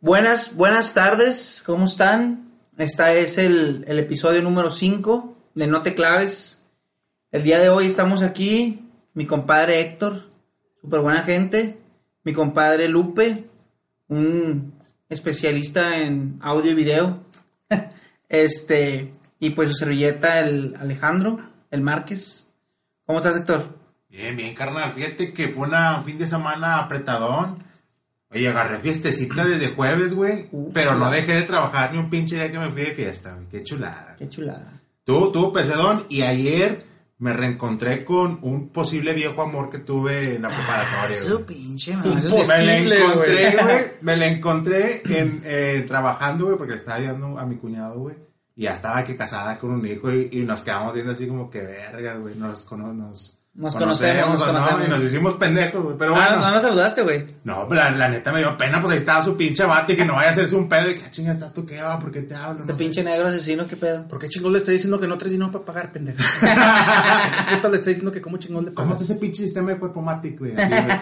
Buenas, buenas tardes, ¿cómo están? Este es el, el episodio número 5 de No Te Claves. El día de hoy estamos aquí, mi compadre Héctor, súper buena gente, mi compadre Lupe, un especialista en audio y video, este, y pues su servilleta, el Alejandro, el Márquez. ¿Cómo estás, Héctor? Bien, bien, carnal. Fíjate que fue una- un fin de semana apretadón. Oye, agarré fiestecita desde jueves, güey. Uh, pero no dejé de trabajar ni un pinche día que me fui de fiesta, güey. Qué chulada. Qué chulada. Tuvo, tuvo pesadón y ayer me reencontré con un posible viejo amor que tuve en la preparatoria. Su güey. pinche madre, eso es Me la encontré, güey. Me la encontré en, eh, trabajando, güey, porque le estaba ayudando a mi cuñado, güey. Y ya estaba que casada con un hijo y, y nos quedamos viendo así como que verga, güey. Nos, cono- nos, Nos conocemos, nos conocemos. Y nos hicimos pendejos, güey. Pero Ah, bueno. no nos saludaste, güey. No, pero la, la neta me dio pena, pues ahí estaba su pinche bate y que no vaya a hacerse un pedo y que "Ah, chinga está tú qué va, ¿por qué te hablo? Este No sé". pinche negro asesino, qué pedo. ¿Por qué chingón le está diciendo que no traes dinero para pagar, pendejo? Puta le está diciendo que cómo chingón le ¿Cómo está pagas? ese pinche sistema de cuerpo matic, güey? Así, güey.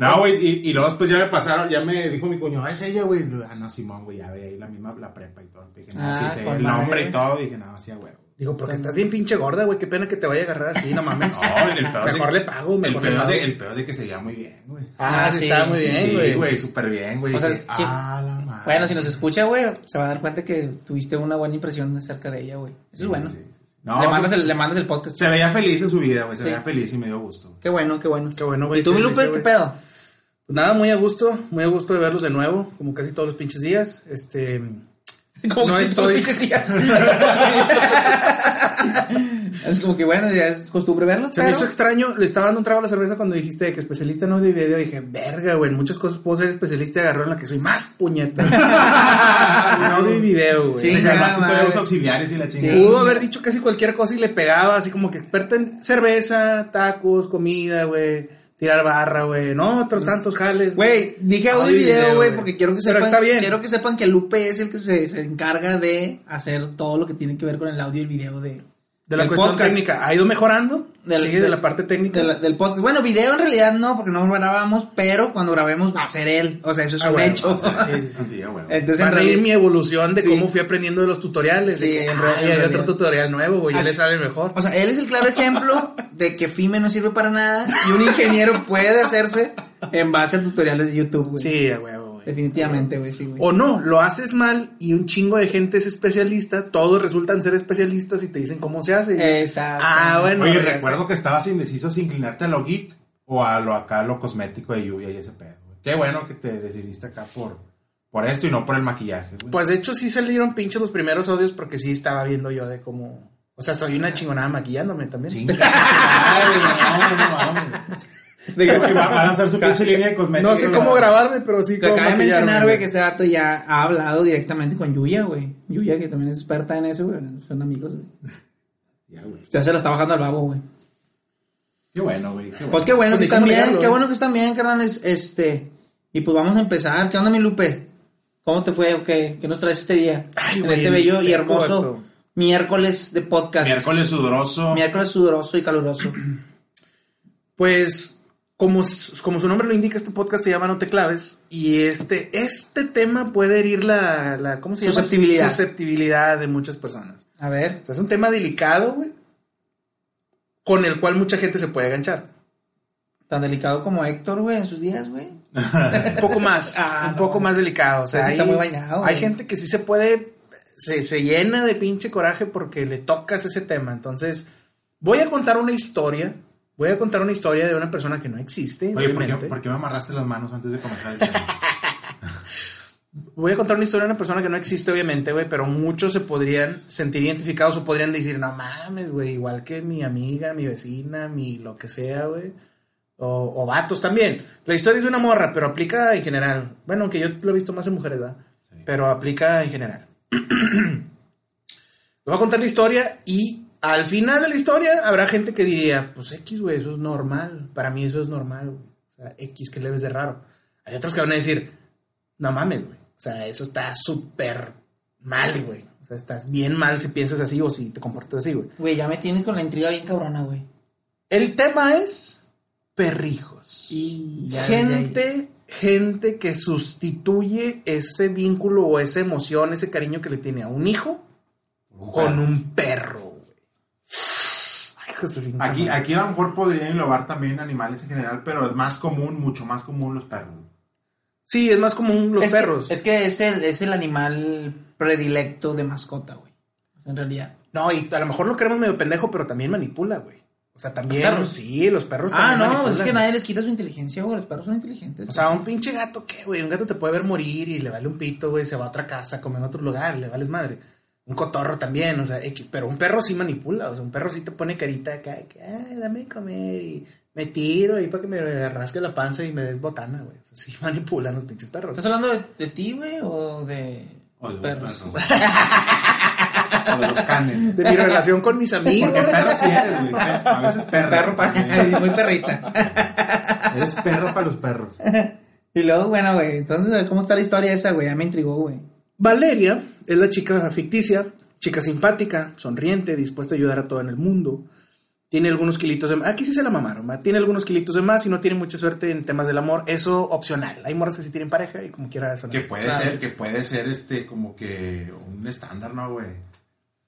No, güey, y, y luego después ya me pasaron, ya me dijo mi cuñado, "Ah, es ella, güey. Ah, no, Simón, güey, ya ve ahí la misma, la prepa y todo. Dije, no, Ah, sí, sí, el nombre güey. y todo. Dije, no, sí, huevo. Digo, porque estás bien pinche gorda, güey. Qué pena que te vaya a agarrar así, no mames. No, el peor de- Mejor le pago, El mejor le peor, pago. de, el peor de que se llama muy bien, güey. Ah, Ah, sí, está muy bien, Sí, güey. güey, súper bien, güey. O sea, sí. ah, la madre. Bueno, si nos escucha, güey, se va a dar cuenta que tuviste una buena impresión acerca de ella, güey. Eso Sí, es bueno. sí, sí, sí. No, le, mandas el, le mandas el podcast. Se veía feliz en su vida, güey. Se Sí. veía feliz y me dio gusto. Qué bueno, qué bueno. Qué bueno, güey. ¿Y tú, mi Lupe, qué güey. pedo? Pues nada, muy a gusto. Muy a gusto de verlos de nuevo, como casi todos los pinches días. Este. Como No que estoy- días. es como que bueno, ya es costumbre verlo, Se me hizo extraño, le estaba dando un trago a la cerveza cuando dijiste de que especialista en audio y video. Dije, verga, güey, en muchas cosas puedo ser especialista y agarró en la que soy más puñeta. en audio y video, güey. Sí, tutoriales auxiliares y la chingada. Pudo haber dicho casi cualquier cosa y le pegaba, así como que experto en cerveza, tacos, comida, güey, tirar barra, güey, no, otros tantos jales. Güey, dije audio y video, güey, porque quiero que Pero sepan, está bien. quiero que sepan que Lupe es el que se, se encarga de hacer todo lo que tiene que ver con el audio y el video de, de la del cuestión podcast. técnica. Ha ido mejorando, Del- sigue de del- la parte técnica. de la- del podcast. Bueno, video en realidad no, porque no grabamos, pero cuando grabemos va a ser él. O sea, eso es Ah, un bueno, hecho. sí, sí, sí. Sí, ya, güey. Entonces, Van en realidad, mi evolución de Sí. cómo fui aprendiendo de los tutoriales. de Sí, que, en ah, real- en y hay realidad. otro tutorial nuevo, güey, ya Ah, le sale mejor. o sea, él es el claro ejemplo de que FIME no sirve para nada y un ingeniero puede hacerse en base a tutoriales de YouTube, güey. Sí, a huevo, güey. Definitivamente, güey, sí, güey. O no, lo haces mal y un chingo de gente es especialista, todos resultan ser especialistas y te dicen cómo se hace. Exacto. Ah, bueno. Oye, recuerdo que estabas indeciso si inclinarte a lo geek o a lo acá, lo cosmético de lluvia y ese pedo. güey. Qué bueno que te decidiste acá por, por esto y no por el maquillaje, güey. Pues de hecho sí salieron pinches los primeros audios porque sí estaba viendo yo de cómo... O sea, soy una chingonada maquillándome también. Ay, no, no mames. De que- va va a lanzar su pinche línea de cosméticos. No sé cómo grabarme, pero sí Que cómo acaba de mencionar, güey, que este dato ya ha hablado directamente con Yuya, güey. Yuya, que también es experta en eso, güey. Son amigos, güey. Ya, güey. Ya se la está bajando al babo, güey. Qué bueno, güey. Bueno. Pues qué bueno Pues que están bien, qué bueno que están bien, carnales. Este, y pues vamos a empezar. ¿Qué onda, mi Lupe? ¿Cómo te fue qué? ¿Qué nos traes este día? Ay, en güey, este bello y hermoso vato. miércoles de podcast. Miércoles sudoroso. Miércoles sudoroso y caluroso. Pues, como, su nombre lo indica, este podcast se llama No te claves. Y este, este tema puede herir la, la ¿cómo se llama? Susceptibilidad. Susceptibilidad de muchas personas. A ver. O sea, es un tema delicado, güey. Con el cual mucha gente se puede enganchar. Tan delicado como Héctor, güey, en sus días, güey. Un poco más, Ah, un no. poco más delicado. O sea, hay, está muy bañado, hay güey. gente que sí se puede, se, se llena de pinche coraje porque le tocas ese tema. Entonces, voy a contar una historia. Voy a contar una historia de una persona que no existe. Oye, ¿por qué, por qué me amarraste las manos antes de comenzar el tema? Voy a contar una historia de una persona que no existe, obviamente, güey, pero muchos se podrían sentir identificados o podrían decir, no mames, güey, igual que mi amiga, mi vecina, mi lo que sea, güey. O, o vatos también. La historia es de una morra, pero aplica en general. Bueno, aunque yo lo he visto más en mujeres, ¿verdad? Sí. pero aplica en general. Le voy a contar la historia y al final de la historia habrá gente que diría, pues X, güey, eso es normal. Para mí eso es normal, güey. O sea, X, que le ves de raro. Hay otros que van a decir, no mames, güey. O sea, eso está súper mal, güey. O sea, estás bien mal si piensas así o si te comportas así, güey. Güey, ya me tienes con la intriga bien cabrona, güey. El tema es perrijos. Y ya gente, gente que sustituye ese vínculo o esa emoción, ese cariño que le tiene a un hijo con un perro, güey. Ay, hijo de su pinche Aquí, aquí a lo mejor podrían englobar también animales en general, pero es más común, mucho más común los perros. Sí, es más común los es que- perros. es que es el, es el animal predilecto de mascota, güey. En realidad. No, y a lo mejor lo creemos medio pendejo, pero también manipula, güey. O sea, también. ¿Los perros? Sí, los perros Ah, también no, manipulan. es que nadie les quita su inteligencia, güey. Los perros son inteligentes. O sea, un pinche gato, ¿qué, güey? Un gato te puede ver morir y le vale un pito, güey, se va a otra casa, come en otro lugar, le vales madre. Un cotorro también, o sea, pero un perro sí manipula, o sea, un perro sí te pone carita acá, que, ay, dame de comer y me tiro ahí para que me rasque la panza y me des botana, güey. O sea, sí manipulan los pinches perros. ¿Estás hablando de, de ti, güey, o de O los de perros? perro. o de los canes. De mi relación con mis amigos. Porque perro sí eres, güey. A veces perro. Perro pa- también. muy perrita. Eres perro para los perros. y luego, bueno, güey, entonces, ¿cómo está la historia esa, güey? Ya me intrigó, güey. Valeria es la chica ficticia, chica simpática, sonriente, dispuesta a ayudar a todo en el mundo. Tiene algunos kilitos de más. Aquí sí se la mamaron, ¿va? Tiene algunos kilitos de más y no tiene mucha suerte en temas del amor. Eso opcional. Hay morras que sí tienen pareja y como quiera eso. Que puede Claro. ser, que puede ser este como que un estándar, ¿no, güey?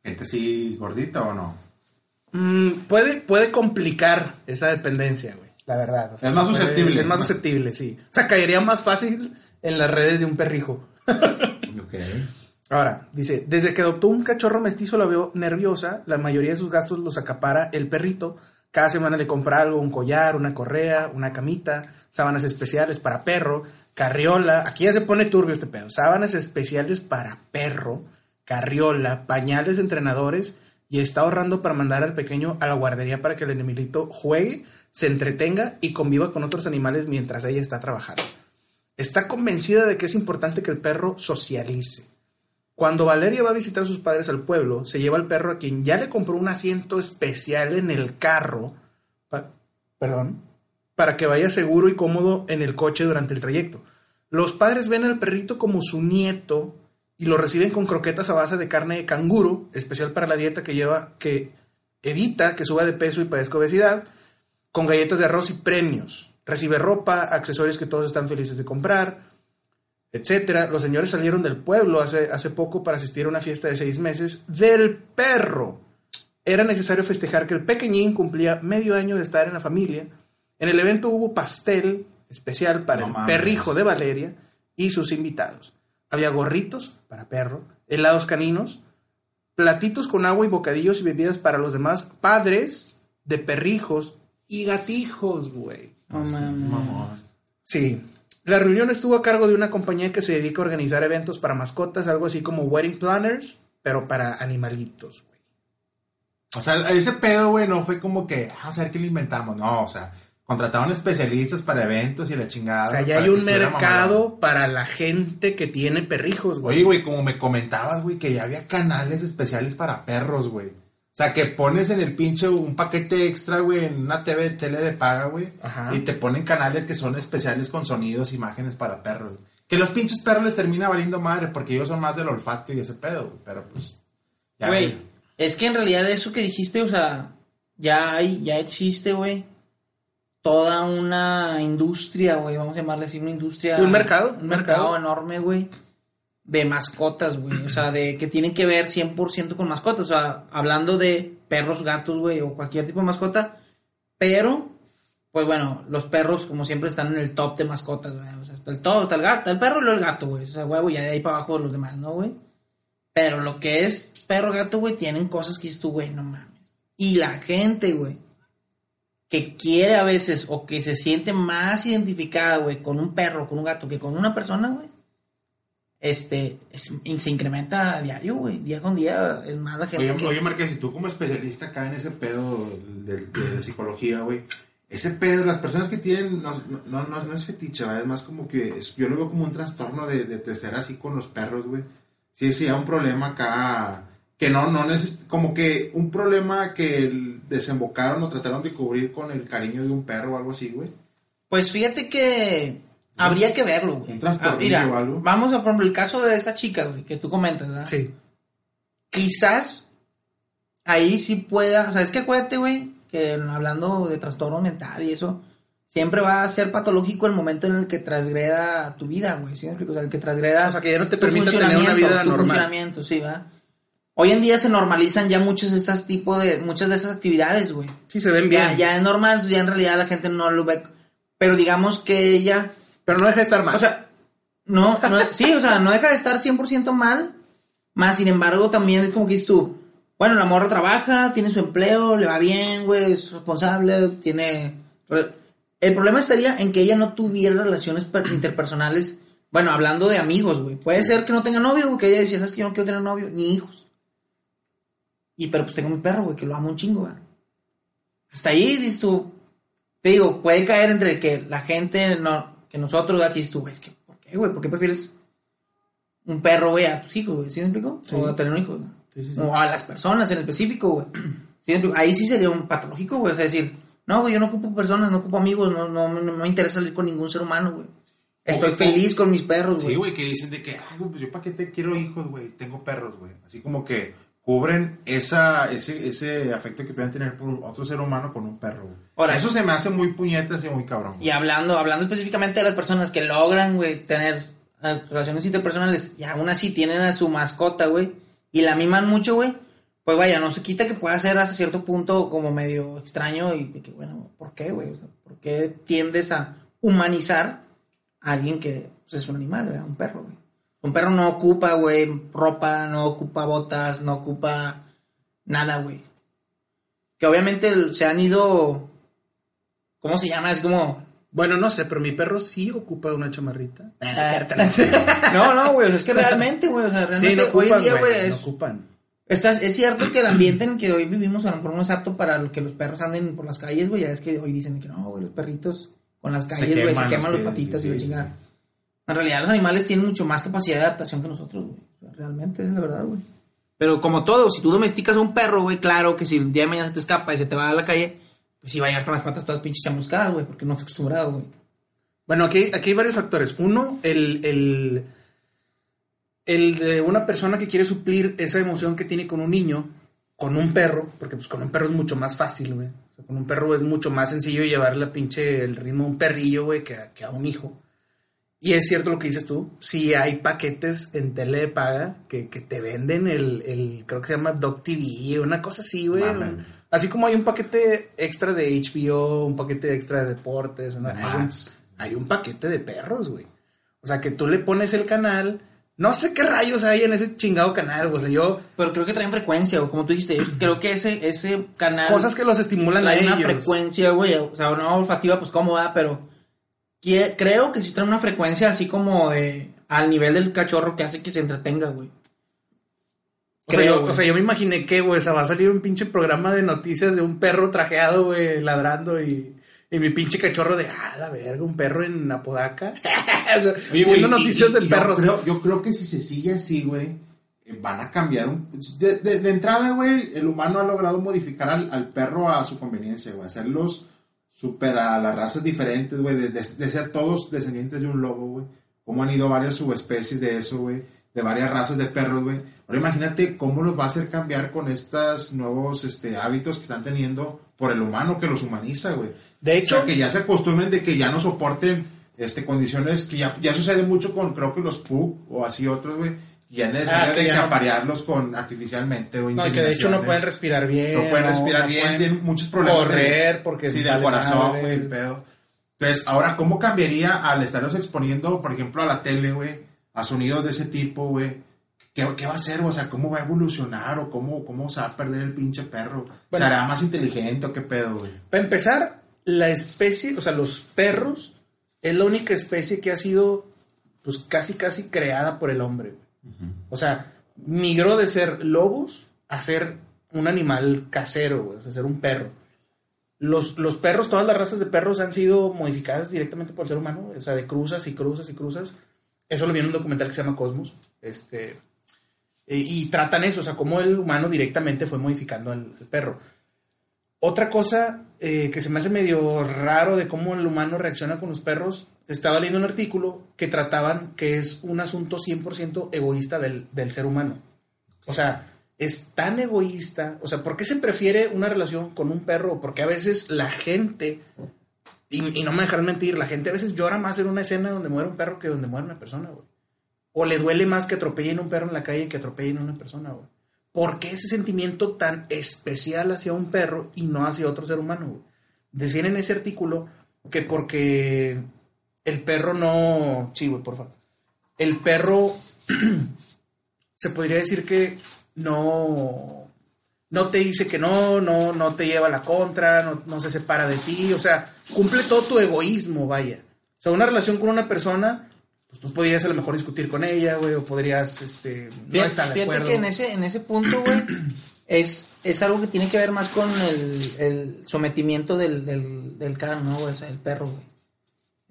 Gente así gordita o no. Mm, puede, puede complicar esa dependencia, güey. La verdad. O Es más puede- susceptible. Es más susceptible, sí. O sea, caería más fácil en las redes de un perrijo. Ok. Ahora, dice, desde que adoptó un cachorro mestizo la veo nerviosa, la mayoría de sus gastos los acapara el perrito. Cada semana le compra algo, un collar, una correa, una camita, sábanas especiales para perro, carriola, aquí ya se pone turbio este pedo, sábanas especiales para perro, carriola, pañales entrenadores y está ahorrando para mandar al pequeño a la guardería para que el animalito juegue, se entretenga y conviva con otros animales mientras ella está trabajando. Está convencida de que es importante que el perro socialice. Cuando Valeria va a visitar a sus padres al pueblo, se lleva al perro a quien ya le compró un asiento especial en el carro, perdón, para que vaya seguro y cómodo en el coche durante el trayecto. Los padres ven al perrito como su nieto y lo reciben con croquetas a base de carne de canguro, especial para la dieta que lleva, que evita que suba de peso y padezca obesidad, con galletas de arroz y premios. Recibe ropa, accesorios que todos están felices de comprar, etcétera. Los señores salieron del pueblo hace, hace poco para asistir a una fiesta de seis meses del perro. Era necesario festejar que el pequeñín cumplía medio año de estar en la familia. En el evento hubo pastel especial para No el mames. perrijo de Valeria y sus invitados. Había gorritos para perro, helados caninos, platitos con agua y bocadillos y bebidas para los demás padres de perrijos y gatijos, güey. No mames. Sí. La reunión estuvo a cargo de una compañía que se dedica a organizar eventos para mascotas, algo así como wedding planners, pero para animalitos, güey. O sea, ese pedo, güey, no fue como que, "Ah, vamos a ver qué le inventamos. No, o sea, contrataron especialistas para eventos y la chingada. O sea, ya hay que un mercado para la gente que tiene perrijos, güey. Oye, güey, como me comentabas, güey, que ya había canales especiales para perros, güey. O sea, que pones en el pinche un paquete extra, güey, en una TV, tele de paga, güey. Ajá. Y te ponen canales que son especiales con sonidos, imágenes para perros. Que los pinches perros les termina valiendo madre porque ellos son más del olfato y ese pedo, güey. Pero pues. Güey, es que en realidad eso que dijiste, o sea, ya hay, ya existe, güey, toda una industria, güey, vamos a llamarle así, una industria. Sí, un mercado, Un mercado enorme, güey, de mascotas, güey, o sea, de que tienen que ver 100% con mascotas, o sea, hablando de perros, gatos, güey, o cualquier tipo de mascota, pero, pues bueno, los perros, como siempre, están en el top de mascotas, güey, o sea, está el top, está el gato, el perro y luego el gato, güey, o sea, huevo, ya de ahí para abajo los demás, ¿no, güey? Pero lo que es perro gato, güey, tienen cosas que dices tú, güey, no mames. Y la gente, güey, que quiere a veces o que se siente más identificada, güey, con un perro, con un gato, que con una persona, güey, este, es- se incrementa a diario, güey. Día con día es más la gente Oye, que... oye, Marqués, y tú como especialista acá en ese pedo de, de psicología, güey, ese pedo, las personas que tienen, no, no, no, no es fetiche, ¿verdad? es más como que es- yo lo veo como un trastorno de, de, de ser así con los perros, güey. Sí, sí, hay un problema acá, que no, no neces como que un problema que desembocaron o trataron de cubrir con el cariño de un perro o algo así, güey. Pues fíjate que habría que verlo, güey. Un trastornillo mira, o algo. Vamos a, por ejemplo, el caso de esta chica, güey, que tú comentas, ¿verdad? Sí. Quizás ahí sí pueda, o sea, es que acuérdate, güey, que hablando de trastorno mental y eso, siempre va a ser patológico el momento en el que transgreda tu vida, güey, ¿sí me explico? O sea, el que transgreda O sea, que ya no te tu permita tener una vida tu normal. funcionamiento, sí, ¿verdad? Hoy en día se normalizan ya muchos de estos tipos de, muchas de esas actividades, güey. Sí, se ven bien. Ya, ya es normal, ya en realidad la gente no lo ve. Pero digamos que ella, Pero no deja de estar mal. o sea, no, no sí, o sea, no deja de estar 100% mal, más sin embargo también es como que dices tú, bueno, la morra trabaja, tiene su empleo, le va bien, güey, es responsable, tiene... El problema estaría en que ella no tuviera relaciones per- interpersonales, bueno, hablando de amigos, güey. Puede ser que no tenga novio, que ella decía, ¿sabes que yo no quiero tener novio? Ni hijos. Y pero pues tengo mi perro, güey, que lo amo un chingo, güey. Hasta ahí, dices tú, te digo, puede caer entre que la gente, no, que nosotros, aquí dices tú, güey, es que, ¿por qué, güey? ¿Por qué prefieres un perro, güey, a tus hijos, güey? ¿Sí me explico? Sí. O a tener un hijo, güey. Sí, sí, sí. O a las personas en específico, güey. ¿Sí me explico? Ahí sí sería un patológico, güey. O sea, decir, no, güey, yo no ocupo personas, no ocupo amigos, no, no, no, me interesa salir con ningún ser humano, güey. Estoy O- feliz con mis perros, Sí, güey. güey, que dicen de que, ay, güey, pues yo para qué te quiero hijos, güey, tengo perros, güey. Así como que cubren esa, ese, ese afecto que puedan tener por otro ser humano con un perro, güey. Ahora- Eso se me hace muy puñetas y muy cabrón. güey. Y hablando, hablando específicamente de las personas que logran, güey, tener eh, relaciones interpersonales y aún así tienen a su mascota, güey, y la miman mucho, güey, pues vaya, no se quita que pueda ser hasta cierto punto como medio extraño y de que, bueno, ¿por qué, güey? O sea, ¿por qué tiendes a humanizar a alguien que pues, es un animal, ¿verdad? Un perro, güey. Un perro no ocupa, güey, ropa, no ocupa botas, no ocupa nada, güey. Que obviamente se han ido, ¿cómo se llama? Es como... Bueno, no sé, pero mi perro sí ocupa una chamarrita. No, no, güey, o sea, es que realmente, güey, o sea, Sí, realmente no hoy ocupan, día, güey, no es, ocupan. es cierto que el ambiente en el que hoy vivimos a lo mejor no es apto para que los perros anden por las calles, güey, ya es que hoy dicen que no, güey, los perritos con las calles, güey, se queman queman los las pies, patitas sí, y la sí. En realidad los animales tienen mucho más capacidad de adaptación que nosotros, güey. Realmente es la verdad, güey. Pero como todo, si tú domesticas a un perro, güey, claro que si el día de mañana se te escapa y se te va a la calle, pues sí va a llegar con las patas todas pinches chamuscadas, güey, porque no estás acostumbrado, güey. Bueno, aquí, aquí hay varios factores. Uno, el, el, el de una persona que quiere suplir esa emoción que tiene con un niño, con un perro, porque pues con un perro es mucho más fácil, güey. O sea, con un perro es mucho más sencillo llevarle pinche el ritmo a un perrillo, güey, que, que a un hijo. Y es cierto lo que dices tú, si hay paquetes en tele de paga que, que te venden el, el, creo que se llama Dog TV, una cosa así, güey. Mamen. Así como hay un paquete extra de HBO, un paquete extra de deportes, hay, un, Max. hay un paquete de perros, güey. O sea, que tú le pones el canal, no sé qué rayos hay en ese chingado canal, güey. O sea, yo, Pero creo que traen frecuencia, o como tú dijiste, yo creo que ese, ese canal... cosas que los estimulan a trae una ellos. frecuencia, güey, o sea, una olfativa, pues cómoda, pero que- creo que sí trae una frecuencia así como de al nivel del cachorro que hace que se entretenga, güey. O sea, yo, güey. o sea, yo me imaginé que, güey, o sea, va a salir un pinche programa de noticias de un perro trajeado, güey, ladrando y, y mi pinche cachorro de, ah, la verga, un perro en Apodaca. o sea, Oye, viendo noticias y- de y perros. Yo creo, yo creo que si se sigue así, güey, eh, van a cambiar. Un, de, de- de entrada, güey, el humano ha logrado modificar al, al perro a su conveniencia, güey. Hacerlos super a las razas diferentes, güey. De, de- de ser todos descendientes de un lobo, güey. Cómo han ido varias subespecies de eso, güey. De varias razas de perros, güey. Ahora imagínate cómo los va a hacer cambiar con estos nuevos este, hábitos que están teniendo por el humano que los humaniza, güey. De O hecho, sea, que ya se acostumbren de que ya no soporten este, condiciones que ya, ya sucede mucho con, creo que los PUG o así otros, güey. Y es necesario Ah, de que no- aparearlos con artificialmente o no, que de hecho no pueden respirar bien. No pueden respirar no bien, pueden tienen muchos problemas. de- Correr porque Sí, del vale corazón, güey, el pedo. Entonces, ahora, ¿cómo cambiaría al estarlos exponiendo, por ejemplo, a la tele, güey? A sonidos de ese tipo, güey. ¿Qué, qué va a hacer? O sea, ¿cómo va a evolucionar? ¿O cómo, cómo se va a perder el pinche perro? Bueno. ¿Será más inteligente o qué pedo, güey? Para empezar, la especie, o sea, los perros es la única especie que ha sido, pues, casi, casi creada por el hombre. güey. O sea, migró de ser lobos a ser un animal casero, güey, o sea, ser un perro. los, los perros, todas las razas de perros han sido modificadas directamente por el ser humano, o sea, de cruzas y cruzas y cruzas. Eso lo vi en un documental que se llama Cosmos. Este, eh, y tratan eso, o sea, cómo el humano directamente fue modificando al, al perro. Otra cosa eh, que se me hace medio raro de cómo el humano reacciona con los perros, estaba leyendo un artículo que trataban que es un asunto 100% egoísta del, del ser humano. O sea, es tan egoísta, o sea, ¿por qué se prefiere una relación con un perro? Porque a veces la gente, y, no me dejarán mentir, la gente a veces llora más en una escena donde muere un perro que donde muere una persona, güey. O le duele más que atropellen un perro en la calle que atropellen una persona, güey. ¿Por qué ese sentimiento tan especial hacia un perro y no hacia otro ser humano? güey? Decían en ese artículo que porque el perro no... Sí, güey, por favor. El perro se podría decir que no, no te dice que no, no, no te lleva la contra, no, no se separa de ti, o sea, cumple todo tu egoísmo, vaya. O sea, una relación con una persona, pues tú podrías a lo mejor discutir con ella, güey, o podrías, este, no Fíjate, estar de fíjate acuerdo. que en ese, en ese punto, güey, es, es algo que tiene que ver más con el, el sometimiento del, del, del can, ¿no, güey? O sea, el perro, güey.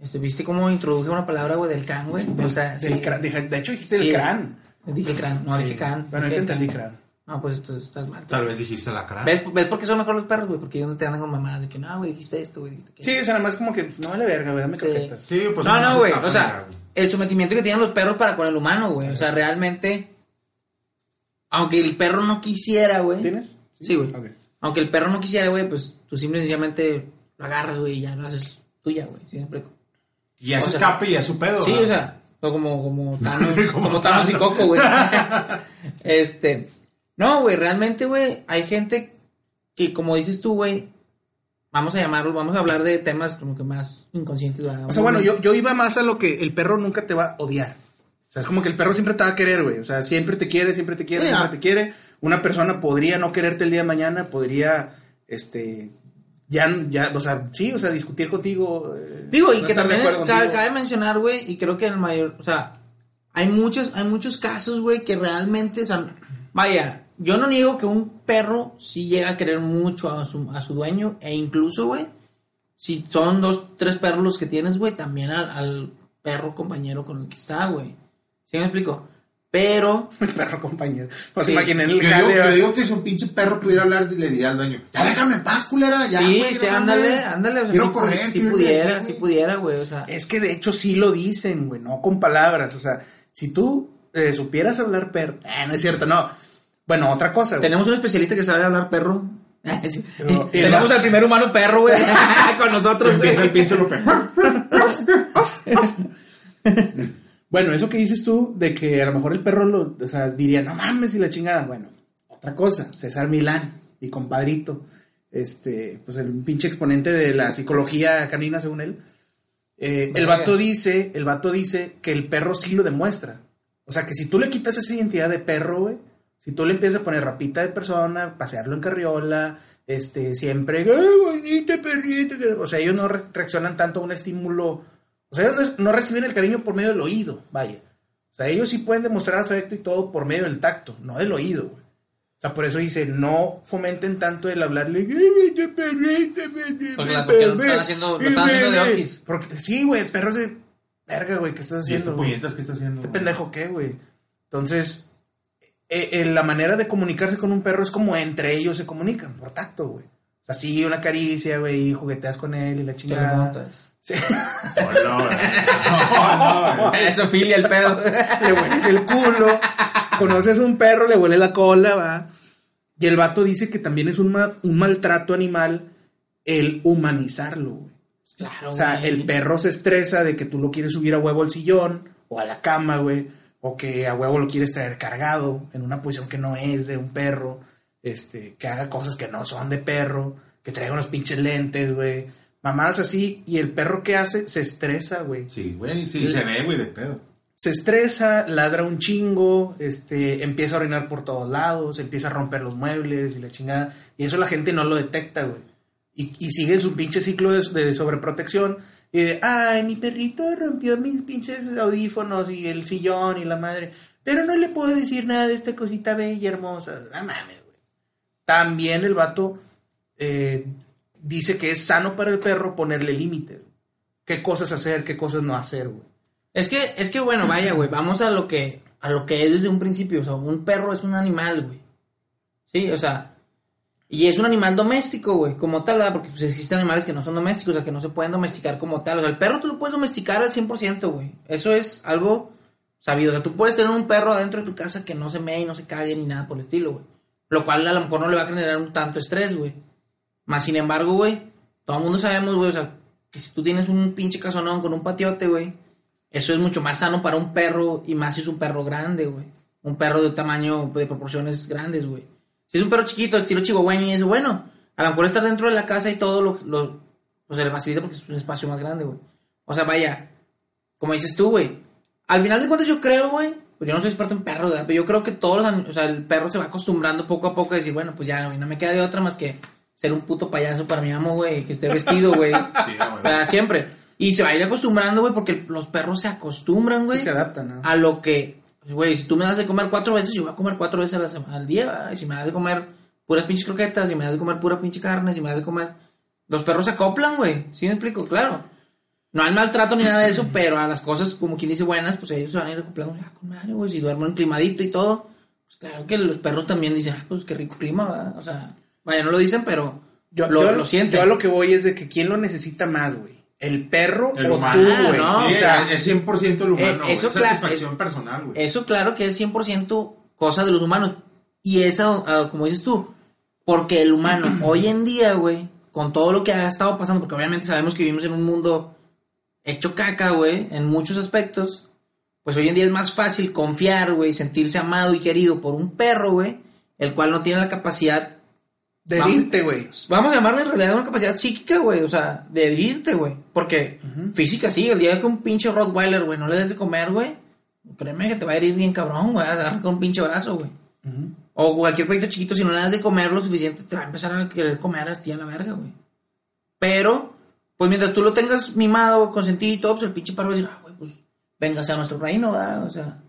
Este, ¿Viste cómo introduje una palabra, güey, del can, güey? O sea, Del sí. cran- de hecho dijiste Sí. el crán. Dije crán, no, Sí. dije can. Bueno, dije yo te entendí crán. No, pues esto, estás mal. Tal vez dijiste la cara. ¿Ves, ¿Ves por qué son mejor los perros, güey? Porque ellos no te andan con mamadas de que, no, güey, dijiste esto, güey, dijiste que... Sí, o sea, nada más como que no vale verga, güey, dame Sí. croquetas. Sí, pues no, no, nomás güey. O sea, el sometimiento que tienen los perros para con el humano, güey. O sea, realmente. Aunque el perro no quisiera, güey. ¿Tienes? Sí, güey. Aunque el perro no quisiera, güey, pues tú simple y sencillamente lo agarras, güey, y ya lo haces tuya, güey. ¿Sí me explico? Y ya o se sea, escape y ya es su pedo. Sí, ¿verdad? o sea, o como, como Thanos, Como como, Thanos y. Coco, güey. este. No, güey, realmente, güey, hay gente que, como dices tú, güey, vamos a llamarlo, vamos a hablar de temas como que más inconscientes, ¿verdad? O sea, bueno, yo, yo iba más a lo que el perro nunca te va a odiar. O sea, es como que el perro siempre te va a querer, güey. O sea, siempre te quiere, siempre te quiere, siempre ah. te quiere. Una persona podría no quererte el día de mañana, podría, este, ya, ya, o sea, sí, o sea, discutir contigo. eh, Digo, y no que también cabe mencionar, güey, y creo que el mayor, o sea, hay muchos, hay muchos casos, güey, que realmente, o sea, vaya, yo no niego que un perro sí llega a querer mucho a su, a su dueño, e incluso, güey, si son dos, tres perros los que tienes, güey, también al, al perro compañero con el que está, güey. ¿Sí me explico? Pero, El perro compañero. Pues Sí. imaginen Yo el digo, yo digo que si un pinche perro pudiera hablar, le diría al dueño, ya déjame en paz, culera, ya, sí, güey, sí, no ándale, ándale, o sea, Quiero sí, correr, quiero de pudiera, güey". pudiera, güey, o sea. Es que de hecho sí lo dicen, güey, no con palabras. O sea, si tú eh, supieras hablar perro. Eh, no es cierto, no. Bueno, otra cosa, güey. Tenemos un especialista que sabe hablar perro. Sí. Pero- Tenemos al primer humano perro, güey, con nosotros, güey. Empieza el pinche Lupe. Bueno, eso que dices tú de que a lo mejor el perro lo, o sea, diría, no mames y la chingada. Bueno, otra cosa, César Milán, mi compadrito, este, pues el pinche exponente de la psicología canina, según él. eh, el vato dice, el vato dice que el perro sí lo demuestra. O sea, que si tú le quitas esa identidad de perro, güey, si tú le empiezas a poner rapita de persona, pasearlo en carriola, este, siempre, ¡ay, bonito perrito! que-". O sea, ellos no re- reaccionan tanto a un estímulo, o sea, ellos no, reciben el cariño por medio del oído, vaya. O sea, ellos sí pueden demostrar afecto y todo por medio del tacto, no del oído, güey. O sea, por eso dice, no fomenten tanto el hablarle. "Ay, este Porque la- porque lo están haciendo- lo están haciendo de okis. Porque, sí, güey, el perro es de verga, güey, ¿qué estás ¿Y este haciendo? güey? puñetas qué está haciendo? ¿Este güey? pendejo qué, güey? Entonces, eh, eh, la manera de comunicarse con un perro es como entre ellos se comunican, por tacto, güey. O sea, sí, una caricia, güey, y jugueteas con él y la chingada. Sí. Güey. No, no, güey. Eso filia el pedo. le hueles el culo. Conoces a un perro, le huele la cola, va. Y el vato dice que también es un, ma- un maltrato animal el humanizarlo, güey. Claro, O sea, güey. el perro se estresa de que tú lo quieres subir a huevo al sillón o a la cama, güey. O que a huevo lo quieres traer cargado en una posición que no es de un perro. Este, que haga cosas que no son de perro. Que traiga unos pinches lentes, güey. Mamadas así. Y el perro que hace se estresa, güey. Sí, güey, sí, se ve, güey, de pedo. Se estresa, ladra un chingo, este, empieza a orinar por todos lados, empieza a romper los muebles y la chingada. Y eso la gente no lo detecta, güey. Y, y sigue su pinche ciclo de, de sobreprotección. Y de, ay, mi perrito rompió mis pinches audífonos y el sillón y la madre. Pero no le puedo decir nada de esta cosita bella y hermosa. No mames, güey. También el vato eh, dice que es sano para el perro ponerle límites. Qué cosas hacer, qué cosas no hacer, güey. Es que, es que bueno, vaya, güey, vamos a lo que, a lo que es desde un principio. O sea, un perro es un animal, güey. Sí, o sea, y es un animal doméstico, güey, como tal, ¿verdad? Porque pues, existen animales que no son domésticos, o sea, que no se pueden domesticar como tal. O sea, el perro tú lo puedes domesticar al 100%, güey. Eso es algo sabido. O sea, tú puedes tener un perro adentro de tu casa que no se mee y no se cague ni nada por el estilo, güey. Lo cual a lo mejor no le va a generar un tanto estrés, güey. Más sin embargo, güey, todo el mundo sabemos, güey, o sea, que si tú tienes un pinche casonón con un patiote, güey, eso es mucho más sano para un perro y más si es un perro grande, güey. Un perro de tamaño, de proporciones grandes, güey. Si es un perro chiquito, estilo chihuahueño, es bueno. A lo mejor estar dentro de la casa y todo lo, lo pues se le facilita porque es un espacio más grande, güey. O sea, vaya, como dices tú, güey. Al final de cuentas yo creo, güey, pues yo no soy experto en perros, pero yo creo que todos los, o sea, el perro se va acostumbrando poco a poco a decir, bueno, pues ya, güey, no me queda de otra más que ser un puto payaso para mi amo, güey, que esté vestido, güey. Sí. ¿verdad? Siempre. Y se va a ir acostumbrando, güey, porque los perros se acostumbran, güey Sí se adaptan, ¿no? a lo que, güey, si tú me das de comer cuatro veces, yo voy a comer cuatro veces a la sema- al día, ¿verdad? y si me das de comer puras pinches croquetas, si me das de comer pura pinche carne, si me das de comer... Los perros se acoplan, güey, ¿sí me explico? Claro. No hay maltrato ni nada de eso, pero a las cosas, como quien dice, buenas, pues ellos se van a ir acoplando, con madre, güey, si duermo en climadito y todo, pues claro que los perros también dicen, ah, pues qué rico clima, ¿verdad? O sea, vaya, no lo dicen, pero Yo lo, yo- lo sienten. Yo a lo que voy es de que quién lo necesita más, güey. ¿El perro El o humano. tú, Ah, güey? no, Sí, o sea, es 100% el humano, eh, eso es satisfacción eh, personal, güey. Eso claro que es 100% cosa de los humanos. Y eso, ah, como dices tú, porque el humano hoy en día, güey, con todo lo que ha estado pasando, porque obviamente sabemos que vivimos en un mundo hecho caca, güey, en muchos aspectos, pues hoy en día es más fácil confiar, güey, sentirse amado y querido por un perro, güey, el cual no tiene la capacidad, De Vamos. herirte, güey. vamos a llamarle en realidad una capacidad psíquica, güey, o sea, de herirte, güey, porque física sí, el día que un pinche Rottweiler, güey, no le des de comer, güey, créeme que te va a herir bien cabrón, güey, a con un pinche brazo, güey. O cualquier perrito chiquito, si no le das de comer lo suficiente, te va a empezar a querer comer a ti a la verga, güey. Pero, pues mientras tú lo tengas mimado, consentido y todo, pues el pinche perro va a decir, ah, güey, pues véngase a nuestro reino, ¿verdad? O sea,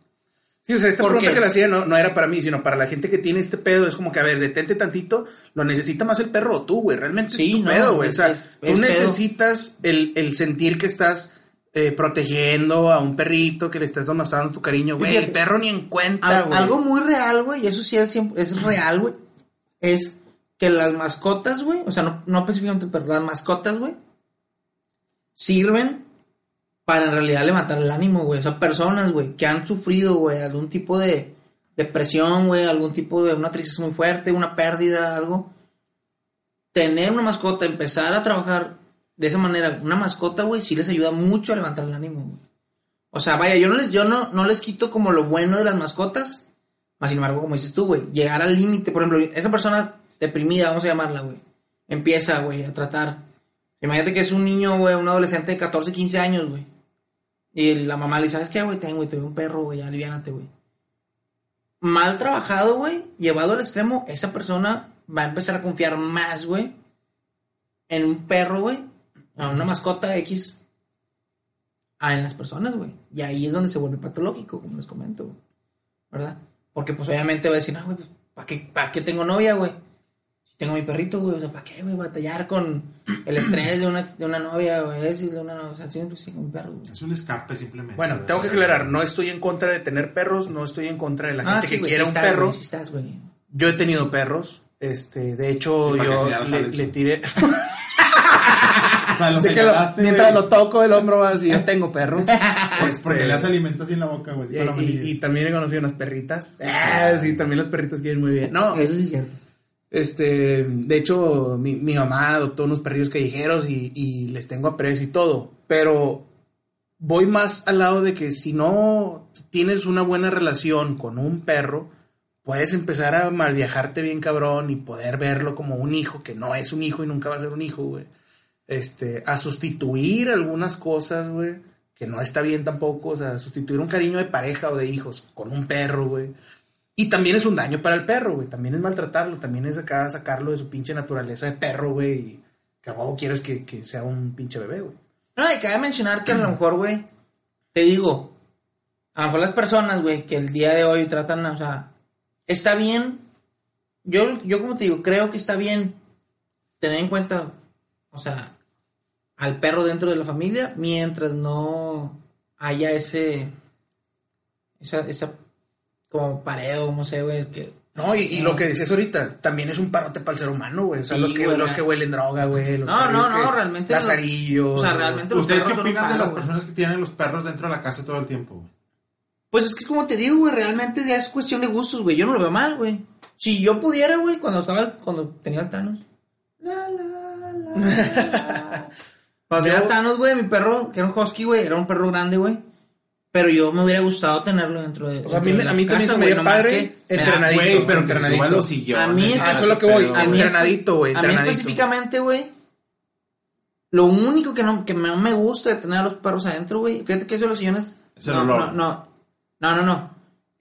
Sí, o sea, esta ¿Por pregunta que le hacía no, no era para mí, sino para la gente que tiene este pedo. Es como que, a ver, detente tantito. Lo necesita más el perro o tú, güey. Realmente Sí, es tu no, pedo, güey. O sea, es- tú necesitas el, el sentir que estás eh, protegiendo a un perrito, que le estás demostrando tu cariño, güey. El perro ni en cuenta, güey. algo muy real, güey, y eso sí es, es real, güey, es que las mascotas, güey, o sea, no, no específicamente, pero las mascotas, güey, sirven para en realidad levantar el ánimo, güey. O sea, personas, güey, que han sufrido, güey, algún tipo de depresión, güey, algún tipo de una tristeza muy fuerte, una pérdida, algo. Tener una mascota, empezar a trabajar de esa manera, una mascota, güey, sí les ayuda mucho a levantar el ánimo, güey. O sea, vaya, yo no les, yo no, no les quito como lo bueno de las mascotas. Más sin embargo, como dices tú, güey, llegar al límite, por ejemplo, esa persona deprimida, vamos a llamarla, güey, empieza, güey, a tratar. Imagínate que es un niño, güey, un adolescente de 14, 15 años, güey. Y la mamá le dice, ¿sabes qué, güey? Tengo, güey, te un perro, güey, aliviánate, güey. Mal trabajado, güey, llevado al extremo, esa persona va a empezar a confiar más, güey, en un perro, güey, a una mascota X, a en las personas, güey. Y ahí es donde se vuelve patológico, como les comento, güey. ¿verdad? Porque pues obviamente va a decir, ah, güey, pues, ¿para qué, ¿para qué tengo novia, güey? Tengo mi perrito, güey, o sea, ¿para qué, güey? Batallar con el estrés de una, de una novia, güey, es de una, o sea, siempre sí, un perro, güey. Es un escape simplemente. Bueno, tengo que aclarar, no estoy en contra de tener perros, no estoy en contra de la gente Ah, sí, que güey, quiera sí un estás, perro. güey, sí estás, güey. Yo he tenido perros, este, de hecho ¿Y para qué yo le, tiré. O sea, lo De que lo- mientras lo toco el hombro va así, yo tengo perros. pues, Porque Este, le das alimento así en la boca, güey. y, también he conocido unas perritas. Ah, sí, también los perritos quieren muy bien. No, Eso sí es cierto. Este, de hecho, mi, mamá adoptó unos perrillos callejeros y, les tengo aprecio y todo. Pero voy más al lado de que si no tienes una buena relación con un perro, puedes empezar a mal viajarte bien cabrón y poder verlo como un hijo que no es un hijo y nunca va a ser un hijo, güey. Este, a sustituir algunas cosas, güey, que no está bien tampoco, o sea, sustituir un cariño de pareja o de hijos con un perro, güey. Y también es un daño para el perro, güey. También es maltratarlo, también es acá sacarlo de su pinche naturaleza de perro, güey. Y que a quieres que, que sea un pinche bebé, güey. No, y cabe mencionar que a lo mejor, güey, te digo, a lo mejor las personas, güey, que el día de hoy tratan, o sea, está bien, yo, yo como te digo, creo que está bien tener en cuenta o sea, al perro dentro de la familia mientras no haya ese, esa como pared o no sé, güey, que... No, y, y lo que decías ahorita, también es un parote para el ser humano, güey. O sea, Sí, los, que, güey, los que huelen droga, güey. los No, no, no, que- realmente Lazarillos. O sea, realmente los ¿Ustedes qué opinan de las güey. personas que tienen los perros dentro de la casa todo el tiempo, güey? Pues es que como te digo, güey, realmente ya es cuestión de gustos, güey. Yo no lo veo mal, güey. Si yo pudiera, güey, cuando estaba, cuando tenía el Thanos. La, la, la, la. Cuando tenía Yo- el Thanos, güey, mi perro, que era un husky, güey, era un perro grande, güey. Pero yo me hubiera gustado tenerlo dentro de. O sea, a mí, dentro me- de la a mí también se me dio padre me entrenadito. Güey, pero entrenadito. los sillones. A mí- Ah, eso es lo que voy, a mí- entrenadito, güey, A mí entrenadito. específicamente, güey. Lo único que no, que no me gusta de tener a los perros adentro, güey. Fíjate que eso de los sillones. Es el no, olor. No, no, no, no, no.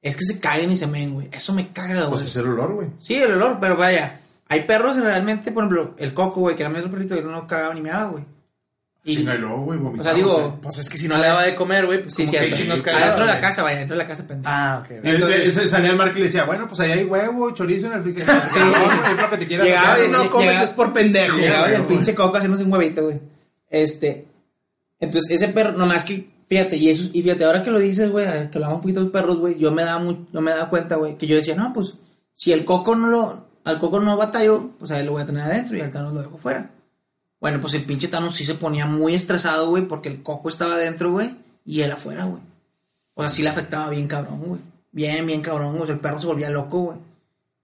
Es que se caguen y se meen, güey. Eso me caga, güey. Pues es el olor, güey. Sí, el olor, pero vaya. Hay perros que realmente, por ejemplo, el coco, güey, que era mi otro perrito, él no cagaba ni meaba, güey. Y, luego, güey, o vomitaba, sea, digo. Pues es que si no le daba de comer, güey, pues sí, como sí, que adentro, chingos adentro de la casa, vaya, adentro de la casa, pendejo. Ah, ok. Entonces- salía el marco y le decía, bueno, pues ahí hay huevo, chorizo en el refrigerador. Sí, lo que te quieras Llegaba y no comes llegaba- es por pendejo. Llegaba y güey. el pinche coco haciéndose un huevito, güey. Este. Entonces, ese perro, nomás que, fíjate, y eso, y fíjate, ahora que lo dices, güey, que hablamos un poquito de los perros, güey, yo me daba mu- yo me daba cuenta, güey, que yo decía, no, pues, si el coco no lo, al coco no batallo, pues ahí lo voy a tener adentro y al Thanos lo dejo fuera. Bueno, pues el pinche Thanos sí se ponía muy estresado, güey, porque el coco estaba adentro, güey, y él afuera, güey. O sea, sí le afectaba bien cabrón, güey. Bien, bien cabrón, güey. O sea, el perro se volvía loco, güey.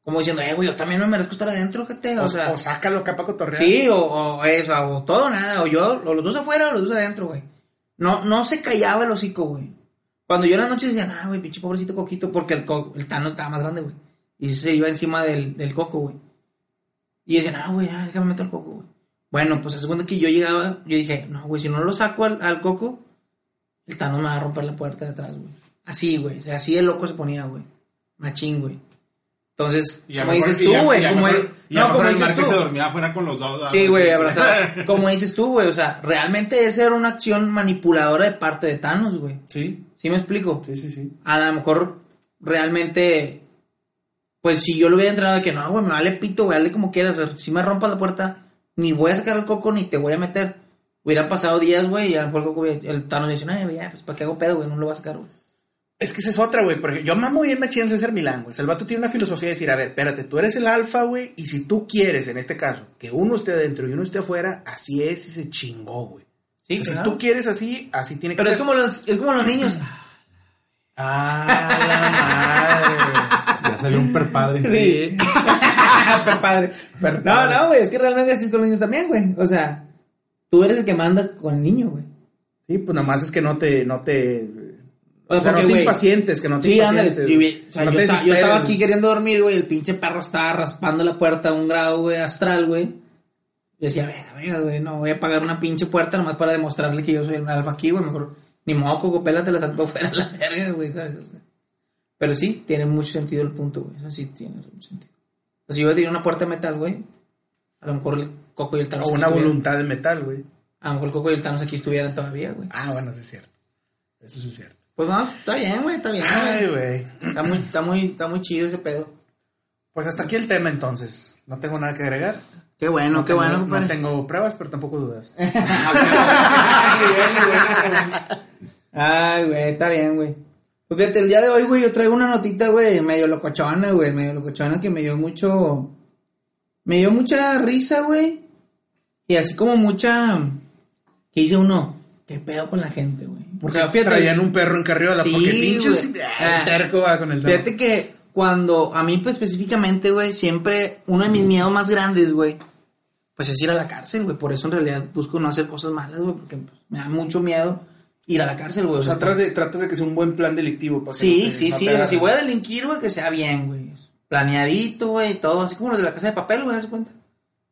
Como diciendo, eh, güey, yo también me merezco estar adentro, gente. O, O, sea, o sácalo para cotorrear. Sí, o, o eso, o todo nada, o yo, o los dos afuera o los dos adentro, güey. No, no se callaba el hocico, güey. Cuando yo en las noches decía, ah, güey, pinche pobrecito coquito, porque el, co el tano estaba más grande, güey. Y se iba encima del, del coco, güey. Y decían, ah, güey, ah, déjame meter el coco, güey. Bueno, pues hace cuenta que yo llegaba, yo dije, no, güey, si no lo saco al, al coco, el tano me va a romper la puerta de atrás, güey. Así, güey, o sea, así de loco se ponía, güey. Machín, güey. Entonces, como dices tú, güey, como, no, como dices tú. se dormía afuera con los dos. Sí, güey, abrazado. Como dices tú, güey, o sea, realmente esa era una acción manipuladora de parte de Thanos, güey. Sí, ¿Sí me explico? sí, sí, sí. A lo mejor realmente, pues si yo lo hubiera entrenado de que no, güey, me vale pito, güey, hazle como quieras, o sea, si me rompas la puerta, ni voy a sacar el coco ni te voy a meter. Hubieran pasado días, güey, y a lo mejor el, coco, el Thanos me dice, ay, güey, ya, pues para qué hago pedo, güey, no lo voy a sacar, güey. Es que esa es otra, güey, porque yo mamo bien machín en César Milán, güey. O sea, el vato tiene una filosofía de decir, a ver, espérate, tú eres el alfa, güey, y si tú quieres, en este caso, que uno esté adentro y uno esté afuera, así es y se chingó, güey. Sí, O sea, claro. Si tú quieres así, así tiene que Pero es ser. como los, es como los niños. Ah, la madre. Ya salió un perpadre. Sí. Pero padre. No, no, güey, es que realmente así es con los niños también, güey. O sea, tú eres el que manda con el niño, güey. Sí, pues nada más es que no te, no te, O sea, porque, no te güey, impacientes, que no te Sí, ándale. impacientes. sí, güey. O sea, No yo, te estaba aquí queriendo dormir, güey. El pinche perro estaba raspando la puerta a un grado, güey, astral, güey. Yo decía, venga, venga, güey, no voy a pagar una pinche puerta nomás para demostrarle que yo soy el alfa aquí, güey. Mejor ni modo, coco, pélate la salto fuera la verga, güey, ¿sabes? O sea, pero sí, tiene mucho sentido el punto, güey. Eso sí tiene mucho sentido. Sea, si yo tenía una puerta de metal, güey, a lo mejor el coco y el Thanos. O una voluntad de metal, güey. A lo mejor el coco y el Thanos aquí estuvieran todavía, güey. Ah, bueno, eso es cierto. Eso sí es cierto. Pues vamos, está bien, güey, está bien. Ay, güey. Está muy, está muy, está muy chido ese pedo. Pues hasta aquí el tema entonces. No tengo nada que agregar. Qué bueno, qué tengo, bueno, No compadre. tengo pruebas, pero tampoco dudas. Ay, güey, está bien, güey. Pues fíjate, el día de hoy, güey, yo traigo una notita, güey, medio locochona, güey, medio locochona que me dio mucho. Me dio mucha risa, güey. Y así como mucha. Que dice uno, ¿qué pedo con la gente, güey? Porque traían un perro en carriola. Sí, porque pinches. Ah, terco va con el terco. Fíjate que cuando, a mí pues específicamente, güey, siempre uno de mis miedos más grandes, güey, pues es ir a la cárcel, güey. Por eso en realidad busco no hacer cosas malas, güey, porque pues, me da mucho miedo ir a la cárcel, güey. O sea, tratas de, tratas de que sea un buen plan delictivo. Para que Sí, te- sí, no sí. O sea, si voy a delinquir, güey, que sea bien, güey. Planeadito, güey, todo. Así como los de la casa de papel, güey, ¿das cuenta?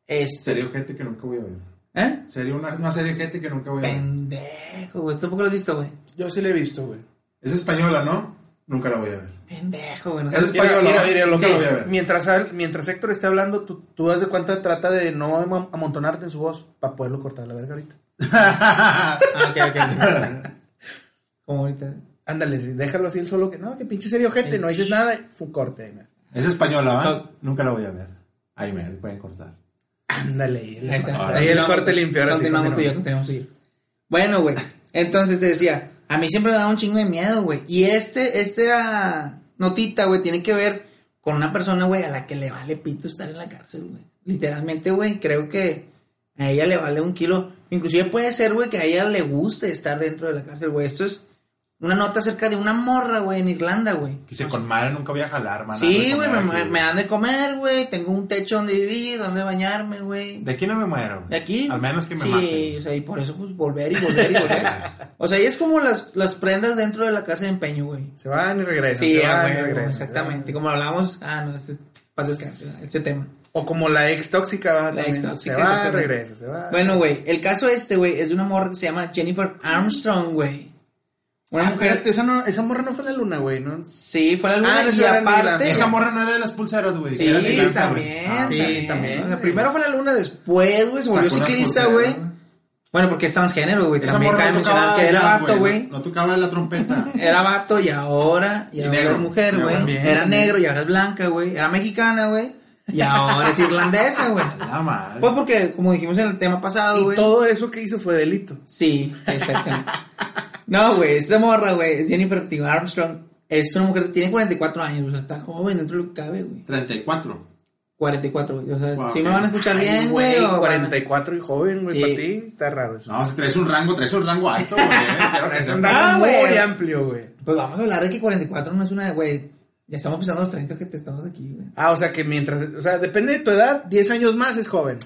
Este. Sería gente que nunca voy a ver. ¿Eh? Sería una, una serie de gente que nunca voy a ver. Pendejo, güey. Tampoco lo has visto, güey. Yo sí lo he visto, güey. Es española, ¿no? Nunca la voy a ver. Pendejo, güey. No Es española. Mira, mira, nunca que- la voy a ver. mientras, al- mientras Héctor esté hablando, tú, tú das de cuenta, trata de no am- amontonarte en su voz para poderlo cortar la verga ahorita. Ah, ok, ok. Como ahorita. Ándale, déjalo así el solo que no, que pinche serio gente, no dices nada, fue corte. Es española, ¿va? No. Nunca la voy a ver. Ahí me pueden cortar. Ándale. Ahí, Ahí está. Ahí el corte limpio. Ahora Continuamos tú y yo, tú. Bueno, güey. Entonces te decía, a mí siempre me da un chingo de miedo, güey. Y este, este ah, notita, güey, tiene que ver con una persona, güey, a la que le vale pito estar en la cárcel, güey. Literalmente, güey, creo que a ella le vale un kilo. Inclusive puede ser, güey, que a ella le guste estar dentro de la cárcel, güey. Esto es una nota acerca de una morra, güey, en Irlanda, güey. Quise con madre nunca voy a jalar, man. Sí, güey, me, aquí, me dan de comer, güey. Tengo un techo donde vivir, donde bañarme, güey. De aquí no me muero. ¿De aquí? Al menos que me sí, maten. o sea, y por eso, pues, volver y volver y volver. o sea, y es como las, las prendas dentro de la casa de empeño, güey. Se van y regresan. Sí, se van y regresan. exactamente. Como hablamos, ah, no, este, pasa descanso, ese tema. O como la ex tóxica. La ex tóxica, Se va, regresa, se va. Bueno, güey, el caso este, güey, es de una morra que se llama Jennifer Armstrong, güey. Una Ah, mujer. espérate, esa, no, esa morra no fue la luna, güey, ¿no? Sí, fue la luna Ah, y esa era aparte. Esa morra no era de las pulseras, güey. Sí, Era ciclista, güey. también, Ah, sí, también. también. O sea, primero fue la luna, después, güey, se volvió ciclista, güey. Bueno, porque es transgénero, güey. También morra cabe no mencionar que era jazz, vato, güey. No, no tocaba la trompeta. Era vato y ahora, y Y ahora negro. es mujer, Y güey. Era negro y ahora es blanca, güey. Era mexicana, güey. Y ahora es irlandesa, güey. La madre. Pues porque, como dijimos en el tema pasado, Y güey. todo eso que hizo fue delito. Sí, exactamente. no, güey, esta morra, güey, es Jennifer T. Armstrong. Es una mujer que tiene 44 años, o sea, está joven dentro de lo que cabe, güey. 34. 44, güey. O sea, Wow, si me van a escuchar Ay, bien, güey. o van a- 44 y joven, güey, Sí. para ti. Está raro eso. No, si traes un rango, traes un rango alto, güey. Quiero que es un sepas. Ah, rango muy amplio, güey. Pues vamos a hablar de que 44 no es una, güey. Ya estamos pisando los 30 que te estamos aquí, güey. Ah, o sea que mientras, o sea, depende de tu edad, 10 años más es joven.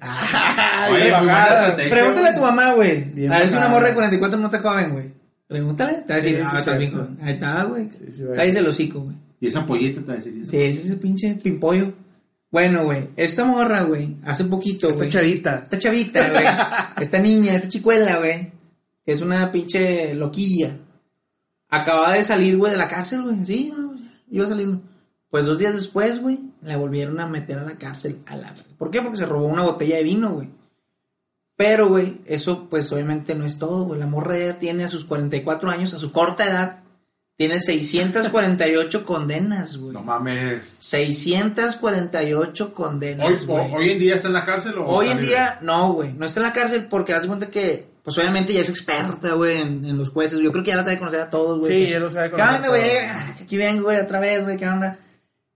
Ah, Oye, bajada. Pregúntale a tu mamá, güey. A ver si una morra de 44 no está joven, güey. Pregúntale. Te va a decir, Sí, ah, sí, estás bien joven. Ahí está, güey. sí, güey. Cállese el hocico, güey. Y esa ampollita te va a decir. Sí, ese es el pinche pimpollo. Bueno, güey, esta morra, güey, hace poquito, Esta güey. chavita. Esta chavita, güey. esta niña, esta chicuela, güey. Que es una pinche loquilla. Acababa de salir, güey, de la cárcel, güey. Sí, güey, iba saliendo. Pues dos días después, güey, la volvieron a meter a la cárcel a la... ¿Por qué? Porque se robó una botella de vino, güey. Pero, güey, eso pues obviamente no es todo, güey. La morra ya tiene a sus 44 años, a su corta edad, tiene 648 condenas, güey. No mames. 648 condenas. Hoy, güey. hoy en día está en la cárcel o Hoy en día, no, güey. No está en la cárcel porque haz cuenta que, pues obviamente ya es experta, güey, en, en los jueces. Yo creo que ya la sabe conocer a todos, güey. Sí, Que- ya lo sabe ¿Qué onda, conocer güey? Ah, Aquí vengo, güey, otra vez, güey, ¿qué onda?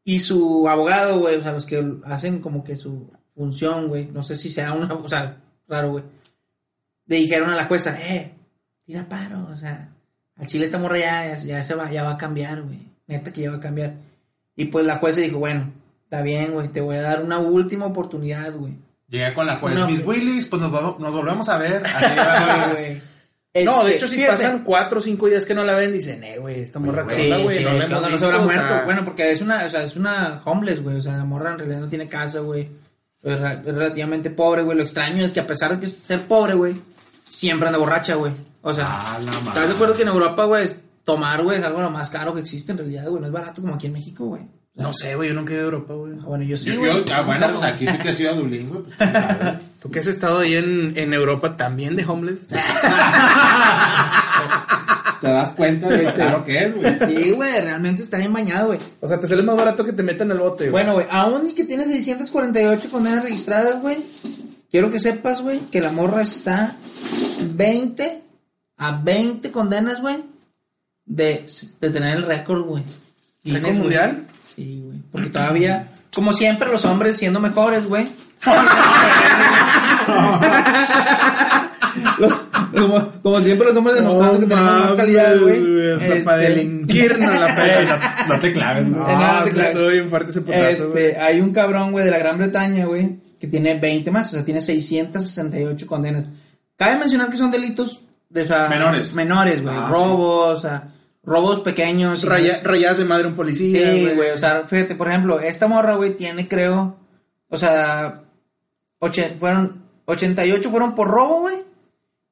Y su abogado, güey, o sea, los que hacen como que su función, güey. No sé si sea una, o sea, raro, güey. Le dijeron a la jueza, eh, tira paro, o sea, al chile esta morra ya, ya se va, ya va a cambiar, güey. Neta que ya va a cambiar. Y pues la jueza dijo, bueno, está bien, güey, te voy a dar una última oportunidad, güey. Llegué con la juez. No, Miss. Willis, pues nos, vol- nos volvemos a ver. Así. No, de Este, hecho, si fíjate. pasan 4 o 5 días que no la ven, dicen, eh, güey, esta morra Güey, ¿qué Sí, no no se habrá o muerto. sea, Bueno, porque es una, o sea, es una homeless, güey. O sea, la morra en realidad no tiene casa, güey. Es, relativamente pobre, güey. Lo extraño es que a pesar de que es ser pobre, güey, siempre anda borracha, güey. O sea, Ah. ¿estás de acuerdo que en Europa, güey, tomar, güey, es algo lo más caro que existe en realidad, güey? No es barato como aquí en México, güey. No sé, güey, yo nunca he ido a Europa, güey. Ah, Bueno, yo sí, Yo- güey. yo- ah, bueno, pues aquí fui que he sido a Dublín, güey. Pues, sabe. Tú que has estado ahí en, en Europa también de homeless. Te das cuenta de lo que es, güey. Sí, güey, realmente está bien bañado, güey. O sea, te sale más barato que te metan al bote, güey. Bueno, güey, aún y que tiene 648 condenas registradas, güey, quiero que sepas, güey, que la morra está 20 a 20 condenas, güey, de, de tener el récord, güey. ¿Récord mundial? Sí, güey, porque todavía, como siempre, los hombres siendo mejores, güey. Los- como, como siempre los hombres demostrando que tenemos más calidad, güey. Hasta Este, para delinquirnos la pena. No te claves, güey. Ah, te sí, claves. estuvo bien fuerte ese putazo. Este, hay un cabrón, güey, de la Gran Bretaña, güey, que tiene 20 más, o sea, tiene 668 condenas. Cabe mencionar que son delitos de, o sea, Menores. Menores, güey, Ah, robos, o sea, robos pequeños. Raya- rayadas de madre un policía, Sí, güey, o sea, fíjate, por ejemplo, esta morra, güey, tiene, creo, o sea, oche- fueron, 88 fueron por robo, güey,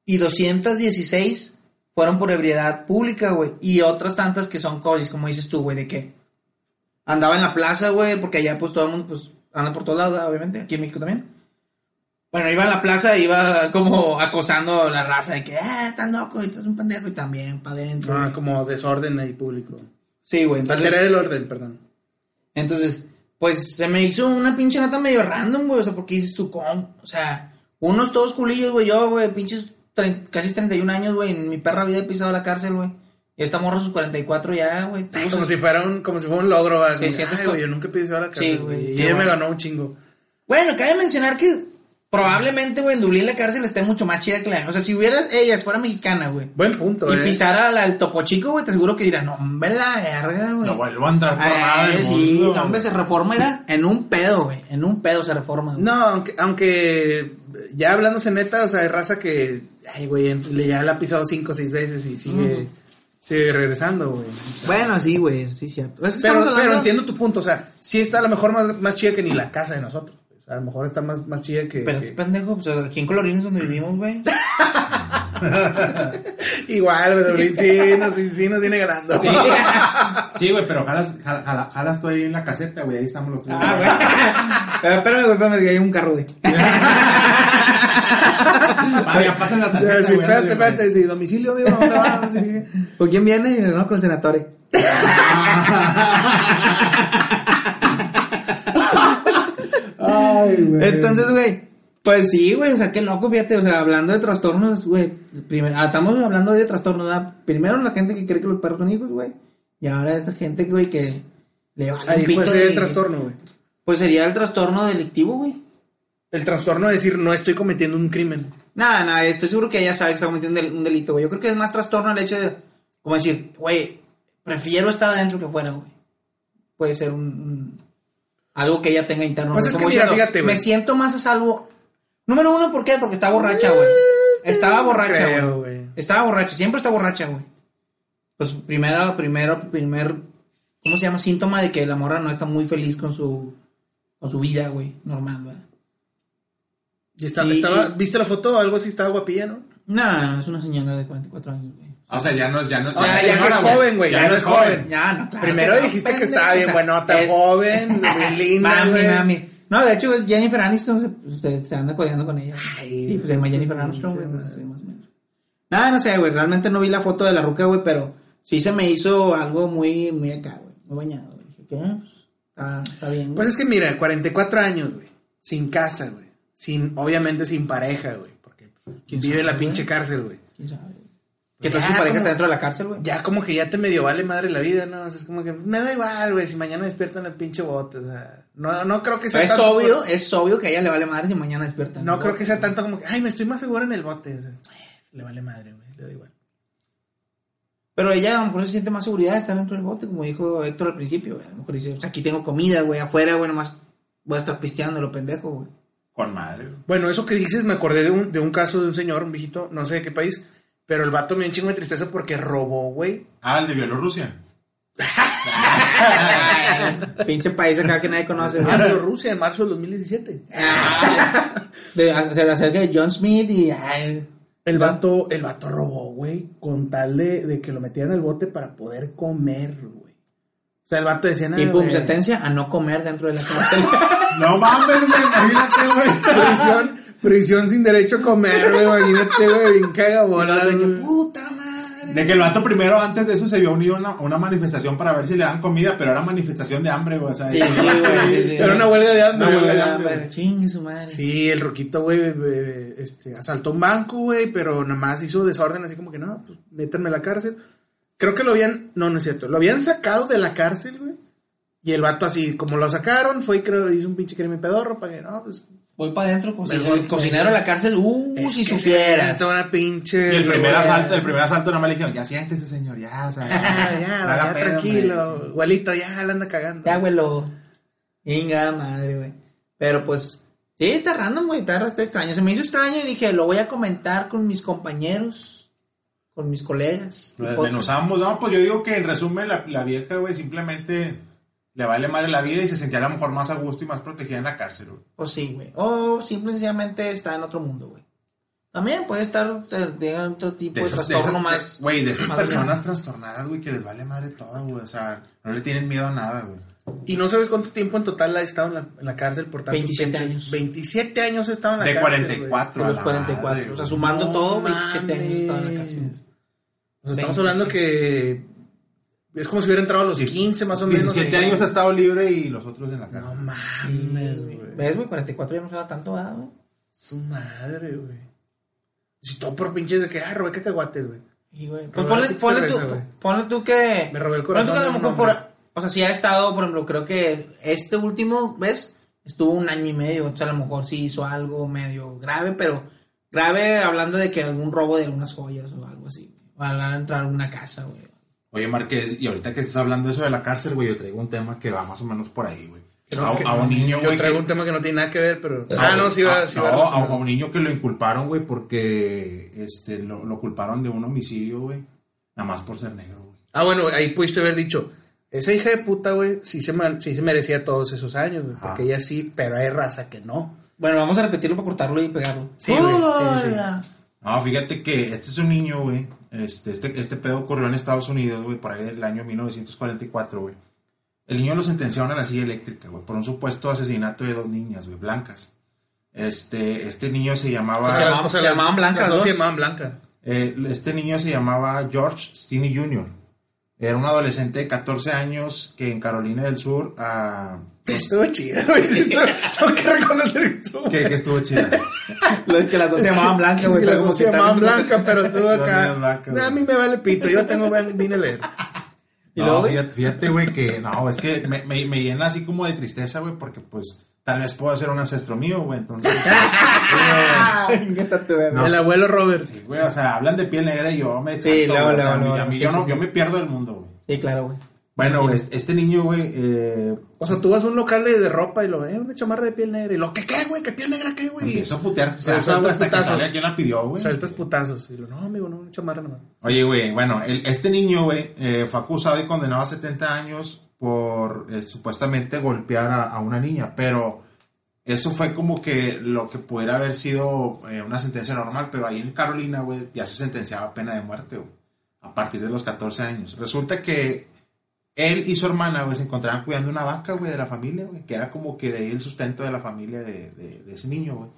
y 216 fueron por ebriedad pública, güey, y otras tantas que son cosas, como dices tú, güey, de que andaba en la plaza, güey, porque allá, pues, todo el mundo, pues, anda por todos lados, obviamente, aquí en México también. Bueno, iba a la plaza e iba como acosando a la raza de que, ah, estás loco, y estás un pendejo, y también, para adentro. Ah, güey. como desorden ahí público. Sí, güey, entonces... Alterar el orden, perdón. Entonces, pues se me hizo una pinche nota medio random, güey. O sea, porque dices tú, ¿cómo? O sea, unos todos culillos, güey. Yo, güey, pinches casi 31 años, güey. En mi perra vida he pisado la cárcel, güey. Y esta morra a sus 44 ya, güey. Tú, Como si fuera un, como si fuera un logro, ¿verdad? Sí, güey, yo nunca he pisado la cárcel, güey, güey. Y ella me ganó un chingo. Bueno, cabe mencionar que probablemente, güey, en Dublín la cárcel esté mucho más chida que la... O sea, si hubiera ella, fuera mexicana, güey. Buen punto, Y eh. pisara el Topo Chico, güey, te seguro que dirán, no, hombre, la verga, güey. No vuelvo a entrar por nada Ah, del sí, mundo. no, hombre, se reforma era en un pedo, güey. En un pedo se reforma. güey. No, aunque, aunque ya hablándose neta, o sea, hay raza que, ay, güey, ya la ha pisado cinco o seis veces y sigue, sigue regresando, güey. O sea, Bueno, sí, güey, sí, cierto. Es que pero, pero entiendo tu punto, o sea, sí está a lo mejor más, más chida que ni la casa de nosotros. A lo mejor está más, más chida que... Pero que- tú, pendejo, pues aquí en Colorines donde vivimos, güey. Igual, güey, sí, no, sí, sí nos viene ganando. Sí, sí, güey, pero jalas, jala- jala- jalas tú ahí en la caseta, güey. Ahí estamos los tres. Ah, güey. Pero espérame, güey, espérame, que hay un carro, güey. Ah, ya pasan la tarjeta, sí, güey. espérate, espérate, sí, domicilio, amigo, ¿dónde vas? Sí. ¿Con quién viene? Y no, con el senatore. Ay, güey. Entonces, güey, pues sí, güey, o sea, qué loco, fíjate, o sea, hablando de trastornos, güey, primero, ah, estamos hablando de trastornos, ¿verdad? Primero la gente que cree que los perros son hijos, güey, y ahora esta gente, güey, que le vale un Ahí pito puede ser de- el trastorno, güey. Pues sería el trastorno delictivo, güey. El trastorno de decir, no estoy cometiendo un crimen. Nada, nada, estoy seguro que ella sabe que está cometiendo un del- un delito, güey. Yo creo que es más trastorno el hecho de, como decir, güey, prefiero estar adentro que fuera, güey. Puede ser un, un- algo que ella tenga interno. Pues es que mira, diciendo, fíjate, güey. Me siento más a salvo. Número uno, ¿por qué? Porque está borracha, güey. Estaba no borracha, güey. Estaba borracha, siempre está borracha, güey. Pues primero, primero, primer, ¿cómo se llama? Síntoma de que la morra no está muy feliz con su, con su vida, güey, normal, güey. Y está- Y- estaba, ¿Viste la foto? Algo así, estaba guapilla, ¿no? No, no, es una señora de 44 años, güey. O sea, ya no es, ya no es. O sea, es ya señora, es joven, güey, ya no es joven. Ya, no, claro. Primero que no, dijiste que estaba bien o sea, buenota, es- joven, bien linda, Mami, mami. No, de hecho, Jennifer Aniston se, se, se anda codeando con ella. Ay, sí, pues se llama Jennifer Aniston, güey. entonces, más o menos. Nada, no sé, güey. Realmente no vi la foto de la ruca, güey, pero sí se me hizo algo muy, muy acá, güey. Muy bañado, güey. Dije, ¿qué? Pues, está, bien, güey. Pues es que mira, 44 años, güey. Sin casa, güey. Sin, obviamente sin pareja, güey. Porque ¿Quién vive en la pinche cárcel, güey. ¿Quién sabe? Que entonces su pareja está dentro de la cárcel, güey. Ya como que ya te medio vale madre la vida, ¿no? O sea, es como que me da igual, güey, si mañana despierto en el pinche bote, o sea, no, no creo que sea Es tanto obvio, por- es obvio que a ella le vale madre si mañana despierta. No creo que sea tanto como que, ay, me estoy más seguro en el bote, o sea, le vale madre, güey, le da igual. Pero ella a lo mejor se siente más seguridad de estar dentro del bote, como dijo Héctor al principio, güey. A lo mejor dice, o sea, aquí tengo comida, güey, afuera, güey, nomás voy a estar pisteando lo pendejo, güey. Con madre, güey. Bueno, eso que dices, me acordé de un, de un caso de un señor, un viejito, no sé de qué país, pero el vato me dio un chingo de tristeza porque robó, güey. Ah, el de Bielorrusia. Pinche país acá que nadie conoce. Ah, pero Rusia, en marzo del 2017. Ah, de, hacer- acerca de John Smith y... ay, El vato, el vato robó, güey, con tal de, de que lo metieran al bote para poder comer, güey. O sea, el vato decía nada. y pum, sentencia a no comer dentro de la cárcel. No mames, güey, imagínate, güey. Prisión, sin derecho a comer, güey. Imagínate, güey, bien cagabola. de que, puta madre. De que el vato primero, antes de eso, se vio unido a una, manifestación para ver si le dan comida, pero era manifestación de hambre, güey. O sea, Sí, sí, güey. sí, sí. Era una huelga de hambre, Una huelga de hambre, hambre. güey. Chingue su madre. Sí, el roquito, güey, eh, este, asaltó un banco, güey, pero nada más hizo desorden, así como que no, pues métanme a la cárcel. Creo que lo habían, no, no es cierto, lo habían sacado de la cárcel, güey. Y el vato así, como lo sacaron, fue y creo hizo un pinche crimen pedorro, para que no, pues. Voy para adentro, pues, Mejor- el cocinero de la cárcel, uh, es si supieras. necesita una pinche. Y el primer güey. asalto, el primer asalto no me le dijeron, ya siéntese, señor, ya, o sea, Ya, ya, no ya, pedo, tranquilo, igualito, ya la anda cagando. Ya, güey, lo. Inga madre, güey. Pero pues, sí, está random, güey. Está, está extraño. Se me hizo extraño y dije, lo voy a comentar con mis compañeros, con mis colegas. Lo desmenuzamos. No, pues yo digo que en resumen, la, la vieja, güey, simplemente le vale madre la vida y se sentía a lo mejor más a gusto y más protegida en la cárcel, güey. O sí, güey. O simple y sencillamente está en otro mundo, güey. También puede estar de, de otro tipo de, De esas, de trastorno esas- más. de- güey, de esas personas trastornadas, güey, que les vale madre todo, güey. O sea, no le tienen miedo a nada, güey. Y no sabes cuánto tiempo en total ha estado en la, en la cárcel por tanto 27 tiempo. años. 27 años ha estado en la De cárcel. 44 De los la 44. madre, o sea, sumando No todo, 27 años estaba en la cárcel. sea, estamos 27. hablando que Es como si hubiera entrado a los 15 más o menos. 17 ahí. años ha estado libre y los otros en la No cárcel. mames, güey. ¿Ves, güey? 44 ya no se va tanto, ¿verdad, güey? Su madre, güey. Si todo por pinches de que, ah, robé cacahuates, güey. Y, güey, pues ponle, ponle, cerveza, tú, ponle tú que... Me robé el ponle tú corazón que a lo mejor por- o sea, si ha estado, por ejemplo, creo que este último, ¿ves? Estuvo un año y medio, entonces a lo mejor sí hizo algo medio grave, pero grave hablando de que algún robo de algunas joyas o algo así. O al entrar a una casa, güey. Oye, Márquez, y ahorita que estás hablando de eso de la cárcel, güey, yo traigo un tema que va más o menos por ahí, güey. Creo A, que- a un niño, Yo güey. traigo que- un tema que no tiene nada que ver, pero. Ah, no, sí va, Ah, sí va no, a, a un niño que lo inculparon, güey, porque este, lo, lo culparon de un homicidio, güey. Nada más por ser negro, güey. Ah, bueno, ahí pudiste haber dicho. Esa hija de puta, güey, sí se, man- sí se merecía todos esos años, güey. Porque ella sí, pero hay raza que no. Bueno, vamos a repetirlo para cortarlo y pegarlo. Sí, güey, sí, sí. Hola. No, fíjate que este es un niño, güey. Este, este, este pedo ocurrió en Estados Unidos, güey, por ahí del año 1944, güey. El niño lo sentenciaron a la silla eléctrica, güey, por un supuesto asesinato de dos niñas, güey, blancas. Este, este niño se llamaba... Se llamaban- se llamaban blancas, dos se llamaban blanca. Eh, este niño se llamaba George Stinney Jr. Era un adolescente de 14 años que en Carolina del Sur ah, Estuvo chida, güey. sí, estuvo- Tengo que reconocer esto. que, que estuvo chida. Lo de que las dos se llamaban blancas, güey. Sí, las dos se que llamaban también- blanca, pero tú acá. blancas, a mí me vale pito, yo tengo, vine a leer. ¿Y no, luego, fíjate, fíjate, güey, que no, es que me, me, me llena así como de tristeza, güey, porque pues tal vez puedo ser un ancestro mío, güey, entonces. Güey. No, el abuelo Robert. Sí, güey, o sea, hablan de piel negra y yo me. Sí, luego, luego, yo, no, sí, yo me pierdo el mundo, güey. Sí, claro, güey. Bueno, güey, este, este niño, güey, eh, O sea, tú vas a un local de, ropa y lo ves, una chamarra de piel negra. Y lo, ¿qué qué, güey? ¿Qué piel negra qué, güey? empiezo a putear. O sea, hasta que putazos. sale a quien la pidió, güey. Sueltas putazos. Y lo, no, amigo, no, una chamarra nomás. Oye, güey, bueno, el- este niño, güey, eh, fue acusado y condenado a 70 años por eh, supuestamente golpear a, a una niña, pero eso fue como que lo que pudiera haber sido eh, una sentencia normal, pero ahí en Carolina, güey, ya se sentenciaba a pena de muerte, güey, a partir de los 14 años. Resulta que él y su hermana, güey, se encontraban cuidando una vaca, güey, de la familia, güey, que era como que de ahí el sustento de la familia de, de- ese niño, güey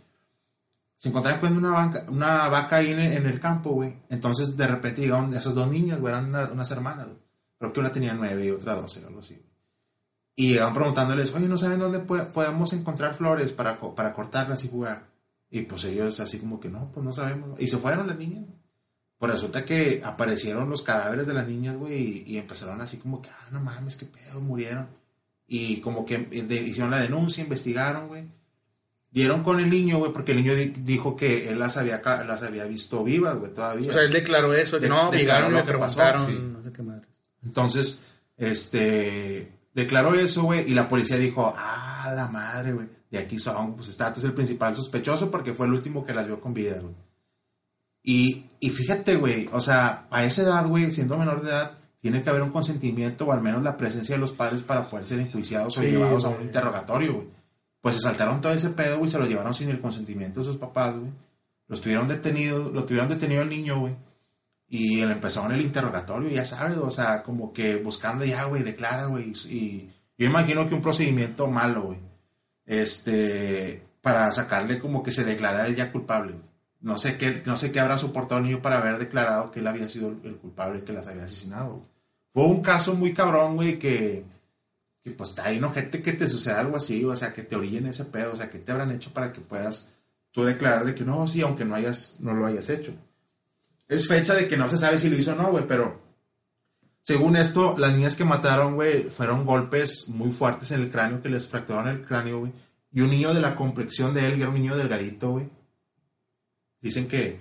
se encontraban cuidando una, banca, una vaca ahí en el, campo, güey. Entonces, de repente llegaron esas dos niñas, güey, eran una- unas hermanas, güey. Creo que una tenía nueve y otra doce, algo así. Y llegaron preguntándoles, oye, ¿no saben dónde podemos encontrar flores para, para cortarlas y jugar? Y pues ellos así como que, no, pues no sabemos. Y se fueron las niñas. Pues resulta que aparecieron los cadáveres de las niñas, güey, y, y empezaron así como que, ah, no mames, qué pedo, murieron. Y como que de- hicieron la denuncia, investigaron, güey dieron con el niño, güey, porque el niño di- dijo que él las había, las había visto vivas, güey, todavía. O sea, él declaró eso. De- no, llegaron lo que sí. No sé qué madre. Entonces, este, declaró eso, güey, y la policía dijo, ah, la madre, güey, de aquí son, pues vato es el principal sospechoso porque fue el último que las vio con vida, güey. Y, y fíjate, güey, o sea, a esa edad, güey, siendo menor de edad, tiene que haber un consentimiento o al menos la presencia de los padres para poder ser enjuiciados o llevados a un interrogatorio, güey. Pues se saltaron todo ese pedo, güey, se lo llevaron sin el consentimiento de sus papás, güey. Los tuvieron detenido, lo tuvieron detenido el niño, güey. Y le empezaron el interrogatorio, ya sabes, o sea, como que buscando ya, güey, declara, güey. Y yo imagino que un procedimiento malo, güey. Este, para sacarle como que se declarara él ya culpable. güey. No sé qué, no sé qué habrá soportado el niño para haber declarado que él había sido el, culpable, que las había asesinado. Fue un caso muy cabrón, güey, que, que pues está ahí, no, gente que te suceda algo así, o sea, que te orillen ese pedo, o sea, que te habrán hecho para que puedas tú declarar de que no, sí, aunque no hayas, no lo hayas hecho. Es fecha de que no se sabe si lo hizo o no, güey, pero según esto, las niñas que mataron, güey, fueron golpes muy fuertes en el cráneo, que les fracturaron el cráneo, güey. Y un niño de la complexión de él, que era un niño delgadito, güey. Dicen que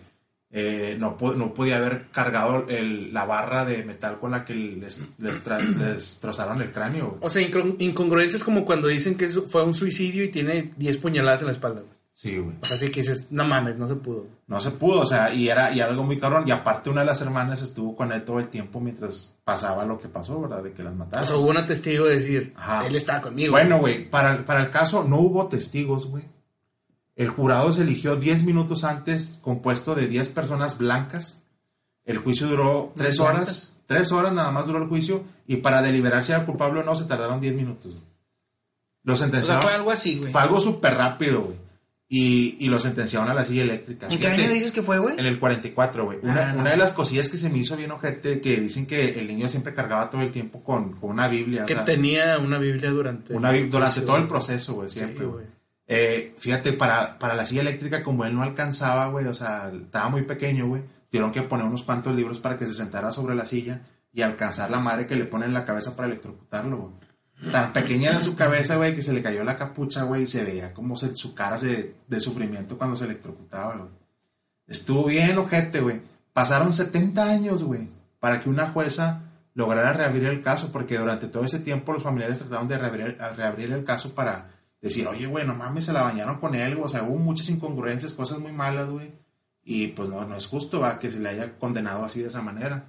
eh, no, no podía haber cargado el- la barra de metal con la que les, les, trozaron el cráneo. O sea, incon- incongruencias como cuando dicen que fue un suicidio y tiene 10 puñaladas en la espalda, güey. Sí, güey. O sea, así que dices, no mames, no se pudo. No se pudo, o sea, y era y algo muy cabrón. Y aparte, una de las hermanas estuvo con él todo el tiempo mientras pasaba lo que pasó, ¿verdad? De que las mataron. O sea, hubo un testigo de decir, Ajá. él estaba conmigo. Bueno, güey, para, para el caso no hubo testigos, güey. El jurado se eligió 10 minutos antes, compuesto de 10 personas blancas. El juicio duró 3 Blancas. horas. 3 horas nada más duró el juicio. Y para deliberar si era culpable o no, se tardaron 10 minutos. Lo O sea, sentenciaron. fue algo así, güey. Fue algo súper rápido, güey. y, y lo sentenciaron a la silla eléctrica. ¿En qué año dices que fue, güey? En el 44, güey. Una, Ah, no. una de las cosillas que se me hizo bien ojete, que dicen que el niño siempre cargaba todo el tiempo con, con una Biblia. o Que sea, tenía una Biblia durante... una durante todo el proceso, güey, siempre, güey. güey. Eh, fíjate, para, para la silla eléctrica, como él no alcanzaba, güey, o sea, estaba muy pequeño, güey, tuvieron que poner unos cuantos libros para que se sentara sobre la silla y alcanzar la madre que le pone en la cabeza para electrocutarlo, güey. Tan pequeña era su cabeza, güey, que se le cayó la capucha, güey, y se veía como su cara se- de sufrimiento cuando se electrocutaba, güey. Estuvo bien, ojete, güey. Pasaron 70 años, güey, para que una jueza lograra reabrir el caso, porque durante todo ese tiempo los familiares trataron de reabrir, reabrir el caso para decir, oye, güey, no mames, se la bañaron con él, o sea, hubo muchas incongruencias, cosas muy malas, güey. Y pues no, no es justo, va, que se le haya condenado así de esa manera.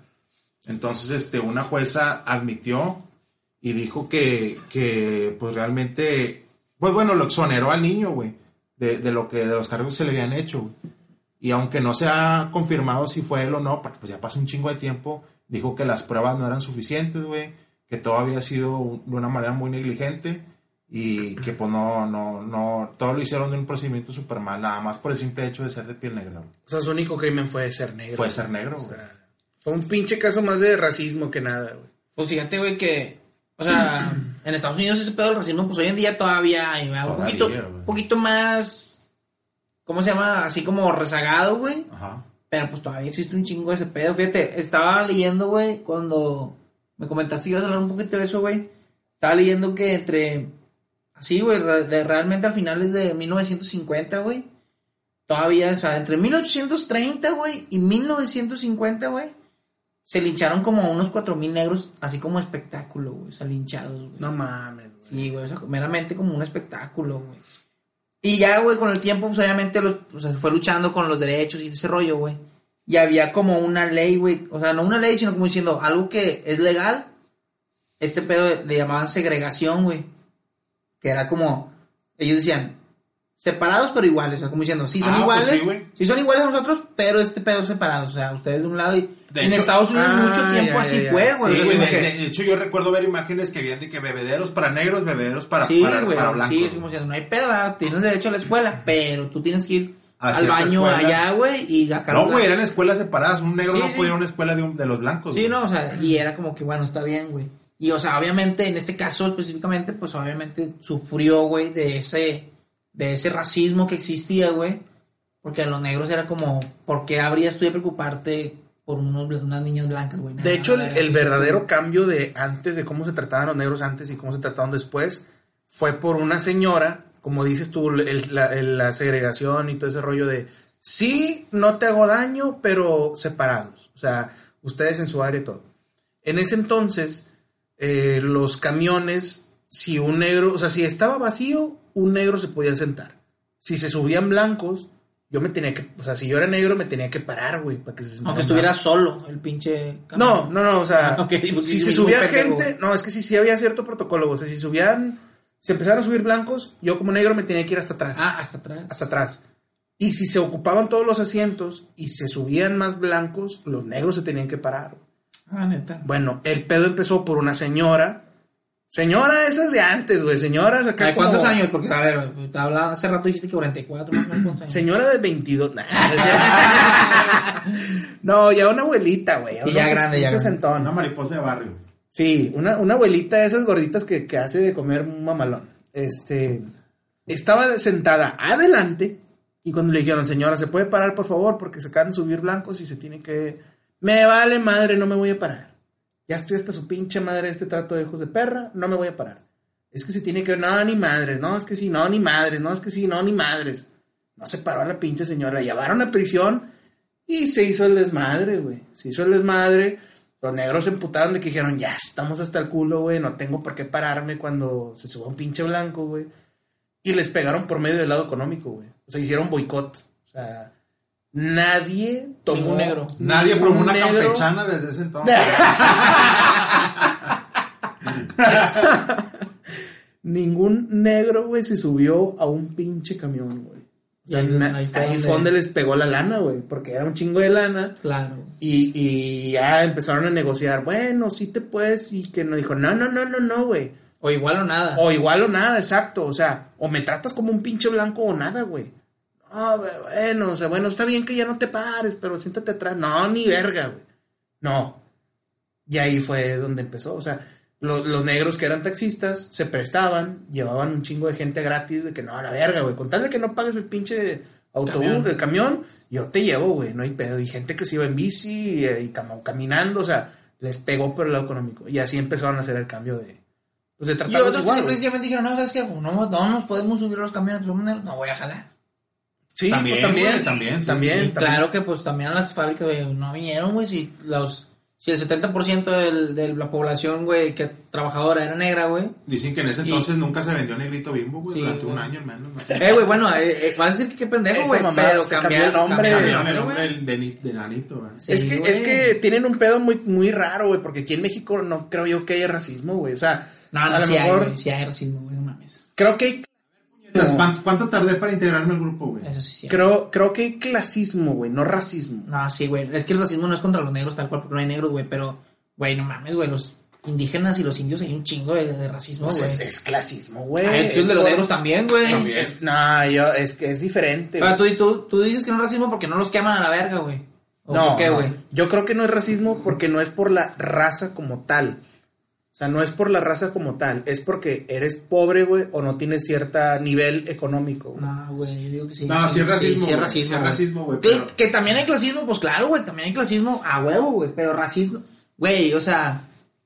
Entonces, este, una jueza admitió y dijo que, que pues realmente, pues bueno, lo exoneró al niño, güey, de, de lo que, de los cargos que se le habían hecho. Y aunque no se ha confirmado si fue él o no, porque pues ya pasó un chingo de tiempo, dijo que las pruebas no eran suficientes, güey, que todo había sido de una manera muy negligente y que pues no, no, no, todo lo hicieron de un procedimiento súper mal, nada más por el simple hecho de ser de piel negra. güey. O sea, su único crimen fue ser negro. Fue ser negro, O güey. sea, fue un pinche caso más de racismo que nada, güey. Pues fíjate, güey, que, o sea, en Estados Unidos ese pedo del racismo, pues hoy en día todavía hay ¿verdad? un Todavía, poquito, güey. poquito más, ¿cómo se llama? Así como rezagado, güey. Ajá. Pero pues todavía existe un chingo de ese pedo. Fíjate, estaba leyendo, güey, cuando me comentaste que ibas a hablar un poquito de eso, güey. Estaba leyendo que entre, así, güey, de- realmente al final es de 1950, güey. Todavía, o sea, entre 1830, güey, y 1950, güey, se lincharon como unos 4.000 negros, así como espectáculo, güey, o sea, linchados, güey. No mames, güey. Sí, güey, o sea, meramente como un espectáculo, güey. Y ya, güey, con el tiempo, pues obviamente los, o sea, se fue luchando con los derechos y ese rollo, güey. Y había como una ley, güey, o sea, no una ley, sino como diciendo algo que es legal. Este pedo le llamaban segregación, güey. Que era como, ellos decían, separados pero iguales, o sea, como diciendo, sí son Ah, pues iguales, sí, güey. sí son iguales a nosotros, pero este pedo separados, o sea, ustedes de un lado y De en hecho- Estados Unidos Ah, mucho tiempo ya, así ya, ya. fue, güey. Sí, de, que- de hecho yo recuerdo ver imágenes que habían de que bebederos para negros, bebederos para, sí, para, güey, para blancos. sí, es como diciendo, no hay pedo, ¿verdad? tienes derecho a la escuela, pero tú tienes que ir A al baño escuela. allá, güey, y acá No, güey, eran escuelas separadas. Un negro Sí, no sí. podía ir a una escuela de, un- de los blancos. Sí, güey. no, o sea, y era como que, bueno, está bien, güey. Y, o sea, obviamente, en este caso específicamente, pues obviamente sufrió, güey, de ese, de ese racismo que existía, güey. Porque a los negros era como, ¿por qué habrías tú de preocuparte por unos, unas niñas blancas, güey? De hecho, el, verdadero cambio de antes, de cómo se trataban los negros antes y cómo se trataban después, fue por una señora, como dices tú, el- la, el- la segregación y todo ese rollo de, sí, no te hago daño, pero separados. O sea, ustedes en su área y todo. En ese entonces, eh, los camiones, si un negro, o sea, si estaba vacío, un negro se podía sentar. Si se subían blancos, yo me tenía que, o sea, si yo era negro, me tenía que parar, güey, para que se sentara. Aunque estuviera solo el pinche... No, no, no, o sea, Ah, pues si sí, se subía gente, no, es que sí, sí había cierto protocolo, o sea, si subían, si empezaron a subir blancos, yo como negro me tenía que ir hasta atrás, Ah, hasta atrás. hasta atrás. Y si se ocupaban todos los asientos y se subían más blancos, los negros se tenían que parar. Ah, neta. Bueno, el pedo empezó por una señora, señora, esa es de antes, güey, señoras acá ¿De cuántos como- años? Porque, a ver, te hablaba, hace rato dijiste que 44, más o menos, ¿cuántos años? Señora de 22. nah, no, ya una abuelita, güey. Sí, ya grande, ya grande. Una mariposa de barrio. Sí, una, una abuelita de esas gorditas que, que hace de comer un mamalón. Este, estaba sentada adelante y cuando le dijeron, señora, ¿se puede parar, por favor? Porque se acaban de subir blancos y se tiene que... Me vale madre, no me voy a parar. Ya estoy hasta su pinche madre este trato de hijos de perra, no me voy a parar. Es que se tiene que... No, ni madres, no, es que sí, no, ni madres, no, es que sí, no, ni madres. No se paró a la pinche señora, llevaron a prisión y se hizo el desmadre, güey. Se hizo el desmadre. Los negros se emputaron de que dijeron, ya estamos hasta el culo, güey, no tengo por qué pararme cuando se suba un pinche blanco, güey. Y les pegaron por medio del lado económico, güey. O sea, hicieron boicot. O sea, nadie tomó... Ningún negro. Nadie ningún probó una negro- campechana desde ese entonces. Ningún negro, güey, se subió a un pinche camión, güey. O sea, donde- donde les pegó la lana, güey. Porque era un chingo de lana. Claro. Y, y ya empezaron a negociar. Bueno, sí te puedes. Y que no dijo, no, no, no, no, no, güey. O igual o nada. O igual o nada, exacto. O sea, o me tratas como un pinche blanco o nada, güey. Ah, bueno, o sea, bueno, está bien que ya no te pares, pero siéntate atrás. No, ni verga, güey. No. Y ahí fue donde empezó. O sea, lo- los negros que eran taxistas se prestaban, llevaban un chingo de gente gratis, de que no, a la verga, güey. Con tal de que no pagues el pinche autobús, Camión. el camión, yo te llevo, güey, no hay pedo. Y gente que se iba en bici y, y cam- caminando, o sea, les pegó por el lado económico. Y así empezaron a hacer el cambio de, pues, de Y tratarlos otros que igual, güey. dijeron, no, ¿sabes qué? No, no nos podemos subir a los camiones, no voy a jalar. Sí, También, pues también, güey, también, sí, también, sí. Claro que pues también las fábricas, güey, no vinieron, güey, si los... Si el 70% del- de la población, güey, que trabajadora era negra, güey. Dicen que en ese Y- entonces nunca se vendió negrito bimbo, güey, Sí, durante un año al menos. ¿no? Eh, güey, bueno, eh, eh, vas a decir que qué pendejo, güey, pero cambió cambiar el nombre. cambiar el Cambiaron el nombre, del- de, de nanito, güey. Sí, es, que, güey. es que tienen un pedo muy, muy raro, güey, porque aquí en México no creo yo que haya racismo, güey. O sea, No, a no, lo sí hay, mejor sí hay racismo, güey, no mames. creo que hay, ¿cuánto, cuánto tardé para integrarme al grupo, güey? Eso sí, sí. creo, creo que hay clasismo, güey, no racismo. No, sí, güey. Es que el racismo no es contra los negros tal cual, porque no hay negros, güey. Pero, güey, no mames, güey. Los indígenas y los indios hay un chingo de, de racismo, Pues güey. es, es clasismo, güey. Ah, club de los negros también, güey. Es, es- no, yo, es que es diferente. Güey. tú, tú, tú dices que no es racismo porque no los queman a la verga, güey. ¿O No, por qué, no. güey? Yo creo que no es racismo porque no es por la raza como tal. O sea, no es por la raza como tal. Es porque eres pobre, güey, o no tienes cierto nivel económico. No, güey, yo digo que sí. No, sí es racismo, Sí, es racismo. sí güey. racismo, güey, Que, pero- que también hay clasismo, pues claro, güey. También hay clasismo a huevo, güey. Pero racismo. Güey, o sea,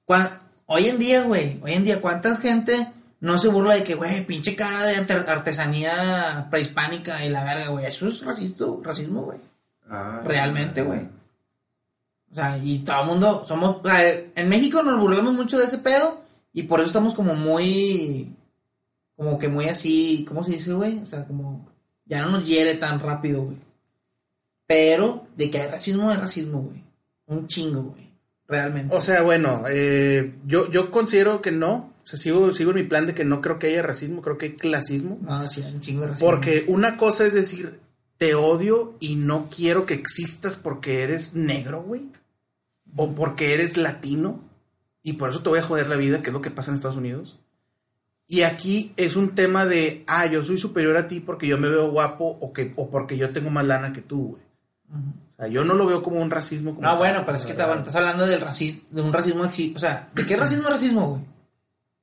cuan- hoy en día, güey. Hoy en día, ¿cuánta gente no se burla de que, güey, pinche cara de arte- artesanía prehispánica y la verga, güey? Eso es racismo, racismo, güey. Ah, Realmente, güey. O sea, y todo el mundo somos. o sea, en México nos burlamos mucho de ese pedo y por eso estamos como muy. Como que muy así. ¿Cómo se dice, güey? O sea, como. Ya no nos hiere tan rápido, güey. Pero de que hay racismo, hay racismo, güey. Un chingo, güey. Realmente. O sea, bueno, eh, yo, yo considero que no. O sea, sigo, sigo en mi plan de que no creo que haya racismo, creo que hay clasismo. no, sí, hay un chingo de racismo. Porque una cosa es decir, te odio y no quiero que existas porque eres negro, güey. O porque eres latino. Y por eso te voy a joder la vida, que es lo que pasa en Estados Unidos. Y aquí es un tema de, ah, yo soy superior a ti porque yo me veo guapo o, que, o porque yo tengo más lana que tú, güey. O sea, yo no lo veo como un racismo. Como No, tal. bueno, pero es que te- bueno, estás hablando del racismo, de un racismo O sea, ¿de qué racismo es racismo, güey?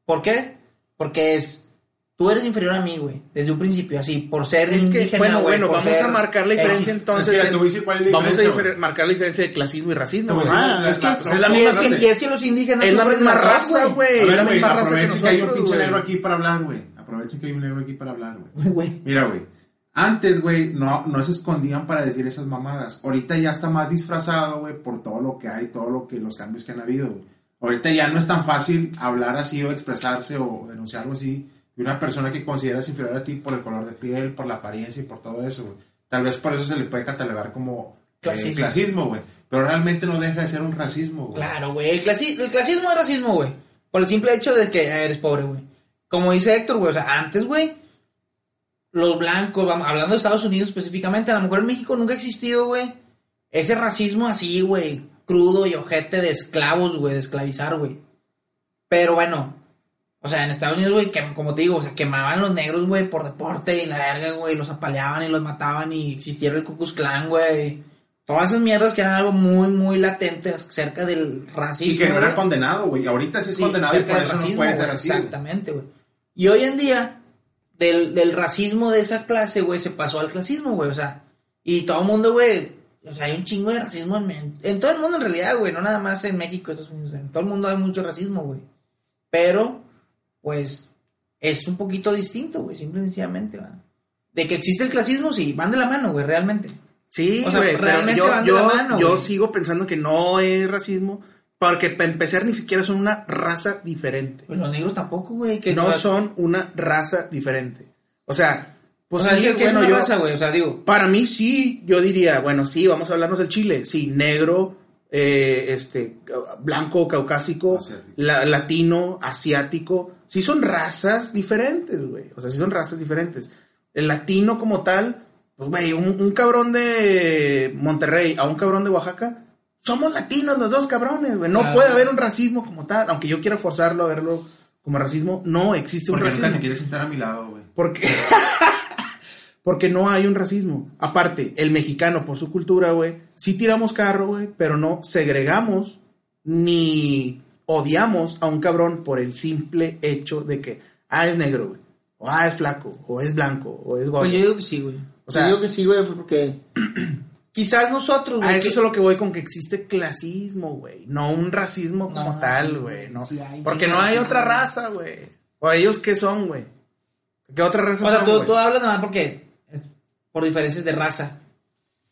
¿Por qué? Porque es. Tú eres inferior a mí, güey. Desde un principio, así, por ser Es que, indígena, bueno, güey, bueno, vamos ser a marcar la diferencia X. entonces. Es que en- te voy a decir cuál es la vamos a diferencia, marcar la diferencia de clasismo y racismo. Güey. Ah, es que la- es la- la la- misma. la- es que- Y es que los indígenas. Es la misma raza, güey. Es la misma raza que aprovechen que hay un pinche negro aquí para hablar, güey. Aprovechen que hay un negro aquí para hablar, güey. Mira, güey. Antes, güey, no, no se escondían para decir esas mamadas. Ahorita ya está más disfrazado, güey, por todo lo que hay, todo lo que, los cambios que han habido, güey. Ahorita ya no es tan fácil hablar así o expresarse o denunciar algo así de una persona que consideras inferior a ti por el color de piel, por la apariencia y por todo eso, güey. Tal vez por eso se le puede catalogar como eh, Clasismo. clasismo, güey. Pero realmente no deja de ser un racismo, güey. Claro, güey. El, clasi- el clasismo es racismo, güey. Por el simple hecho de que eres pobre, güey. Como dice Héctor, güey. O sea, antes, güey, los blancos, vamos, hablando de Estados Unidos específicamente, a lo mejor en México nunca ha existido, güey, ese racismo así, güey, crudo y ojete de esclavos, güey, de esclavizar, güey. Pero bueno, o sea, en Estados Unidos, güey, que, como te digo, o sea, quemaban los negros, güey, por deporte y la verga, güey, los apaleaban y los mataban y existiera el Ku Klux Klan, güey. Todas esas mierdas que eran algo muy, muy latente acerca del racismo. Y que no era condenado, güey. Ahorita sí es Sí, condenado y por eso no racismo, puede ser así. Exactamente, güey. Y hoy en día, del, del racismo de esa clase, güey, se pasó al clasismo, güey. O sea, y todo el mundo, güey, o sea, hay un chingo de racismo en todo el mundo en realidad, güey. No nada más en México, Estados Unidos. En todo el mundo hay mucho racismo, güey. Pero, pues, es un poquito distinto, güey, simple y sencillamente, ¿verdad? De que existe el clasismo, sí, van de la mano, güey, realmente. Sí, O sea, güey, pero realmente yo, van de yo, la mano, yo güey. sigo pensando que no es racismo, porque para empezar ni siquiera son una raza diferente. Pues los negros tampoco, güey. Que no son una raza diferente. O sea, pues o sea, sí, ¿qué- qué bueno, es una yo, raza, güey? O sea, digo, para mí sí, yo diría, bueno, sí, vamos a hablarnos del Chile, sí, negro, eh, este, blanco, caucásico, Asiático. la- latino, asiático, sí son razas diferentes, güey, o sea, sí son razas diferentes. El latino como tal, pues, güey, un, un cabrón de Monterrey a un cabrón de Oaxaca, somos latinos los dos cabrones, güey, no Claro. puede haber un racismo como tal, aunque yo quiera forzarlo a verlo como racismo, no existe un Porque racismo. te quieres sentar a mi lado, güey. Porque, Porque no hay un racismo. Aparte, el mexicano, por su cultura, güey, sí tiramos carro, güey, pero no segregamos ni odiamos a un cabrón por el simple hecho de que, ah, es negro, güey. O ah, es flaco, o es blanco, o es gordo. Pues yo digo que sí, güey. O sea- yo digo que sí, güey, porque quizás nosotros, A güey, eso que- es a lo que voy con que existe clasismo, güey. No un racismo como No, tal, sí, güey. No. sí hay, Porque sí no hay, otra raza, güey. ¿O ellos qué son, güey? ¿Qué otra raza O sea, son, tú, tú hablas nada más porque por diferencias de raza.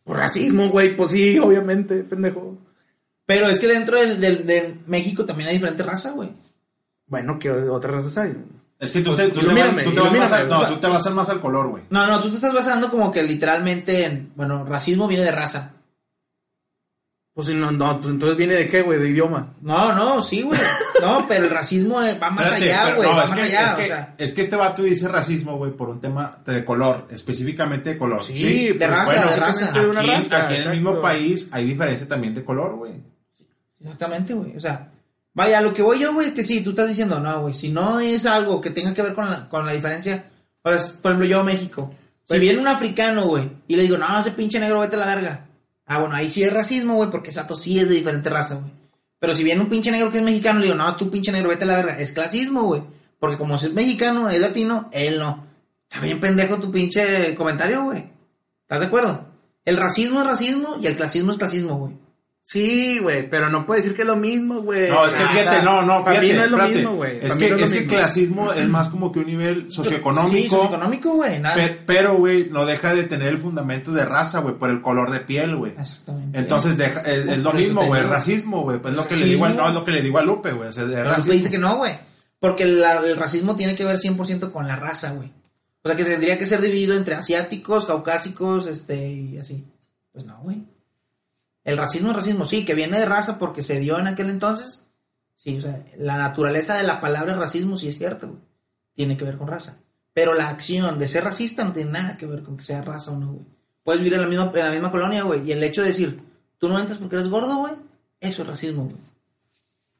Por racismo, güey. Pues sí, obviamente, pendejo. Pero es que dentro del, del- de México también hay diferentes razas, güey. Bueno, ¿qué otras razas hay? Es que tú te, tú te vas, tú te vas al- no, o sea- tú te vas a más al color, güey. No, no, tú te estás basando como que literalmente en, bueno, racismo viene de raza. Pues no, no, pues entonces viene de qué, güey, de idioma. No, no, sí, güey. No, pero el racismo eh, va más Espérate, allá, güey. no, va es más que, allá, es, o que, sea. es que este vato dice racismo, güey, por un tema de color, específicamente de color. Sí, de pues, raza, bueno, de raza. de una raza, aquí en el mismo país hay diferencia también de color, güey. Exactamente, güey. O sea, vaya, lo que voy yo, güey, que sí, tú estás diciendo, no, güey, si no es algo que tenga que ver con la, con la diferencia, pues, por ejemplo, yo México. Si Pues- viene un africano, güey, y le digo, no, ese pinche negro, vete a la verga. Ah, bueno, ahí sí es racismo, güey, porque Sato sí es de diferente raza, güey. Pero si viene un pinche negro que es mexicano, le digo, no, tú pinche negro, vete a la verga. Es clasismo, güey. Porque como es mexicano, es latino, él no. Está bien pendejo tu pinche comentario, güey. ¿Estás de acuerdo? El racismo es racismo y el clasismo es clasismo, güey. Sí, güey, pero no puede decir que es lo mismo, güey. No, es que fíjate, no, no, Para mí fíjate, no es lo espérate. mismo, güey. Es que, no es es que clasismo es más como que un nivel Sí, socioeconómico, socioeconómico, güey. Nada. pe- pero, güey, no deja de tener el fundamento de raza, güey, por el color de piel, güey. Exactamente. Entonces deja- es, es lo mismo, güey, racismo, güey. Pues es lo que le digo al, no, es lo que le digo a Lupe, güey. O sea. Lupe dice que no, güey. Porque la- el racismo tiene que ver 100% con la raza, güey. O sea, que tendría que ser dividido entre asiáticos, caucásicos, este, y así. Pues no, güey. El racismo es racismo, sí, que viene de raza porque se dio en aquel entonces. Sí, o sea, la naturaleza de la palabra racismo sí es cierto, güey. Tiene que ver con raza. Pero la acción de ser racista no tiene nada que ver con que sea raza o no, güey. Puedes vivir en la misma, en la misma colonia, güey. Y el hecho de decir, tú no entras porque eres gordo, güey. Eso es racismo, güey.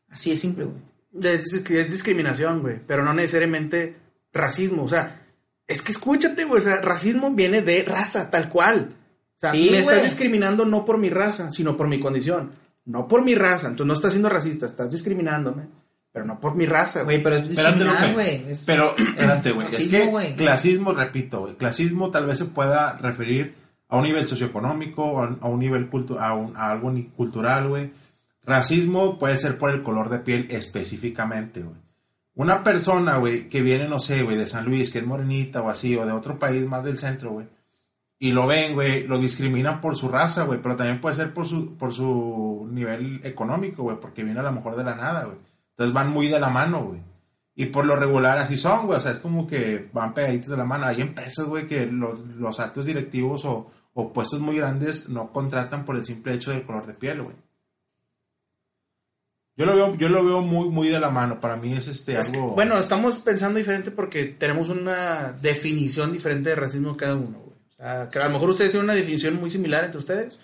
Así es simple, güey. Es, es discriminación, güey, pero no necesariamente racismo. O sea, es que escúchate, güey. O sea, racismo viene de raza, tal cual. O sea, Sí, me estás discriminando no por mi raza, sino por mi condición. No por mi raza. Entonces no estás siendo racista, estás discriminándome. Pero no por mi raza, güey. Pero es discriminar, güey. Pero, espérate, güey. Es que clasismo, repito, güey. Clasismo tal vez se pueda referir a un nivel socioeconómico, a, a un nivel cultu a, un- a algo ni- cultural, güey. Racismo puede ser por el color de piel específicamente, güey. Una persona, güey, que viene, no sé, güey, de San Luis, que es morenita o así, o de otro país más del centro, güey. Y lo ven, güey, lo discriminan por su raza, güey, pero también puede ser por su, por su nivel económico, güey, porque viene a lo mejor de la nada, güey. Entonces van muy de la mano, güey. Y por lo regular así son, güey. O sea, es como que van pegaditos de la mano. Hay empresas, güey, que los, los altos directivos o, o puestos muy grandes no contratan por el simple hecho del color de piel, güey. Yo lo veo, yo lo veo muy, muy de la mano. Para mí es este Es que, algo. bueno, estamos pensando diferente porque tenemos una definición diferente de racismo cada uno, güey. Sea, que a lo mejor ustedes tienen una definición muy similar entre ustedes.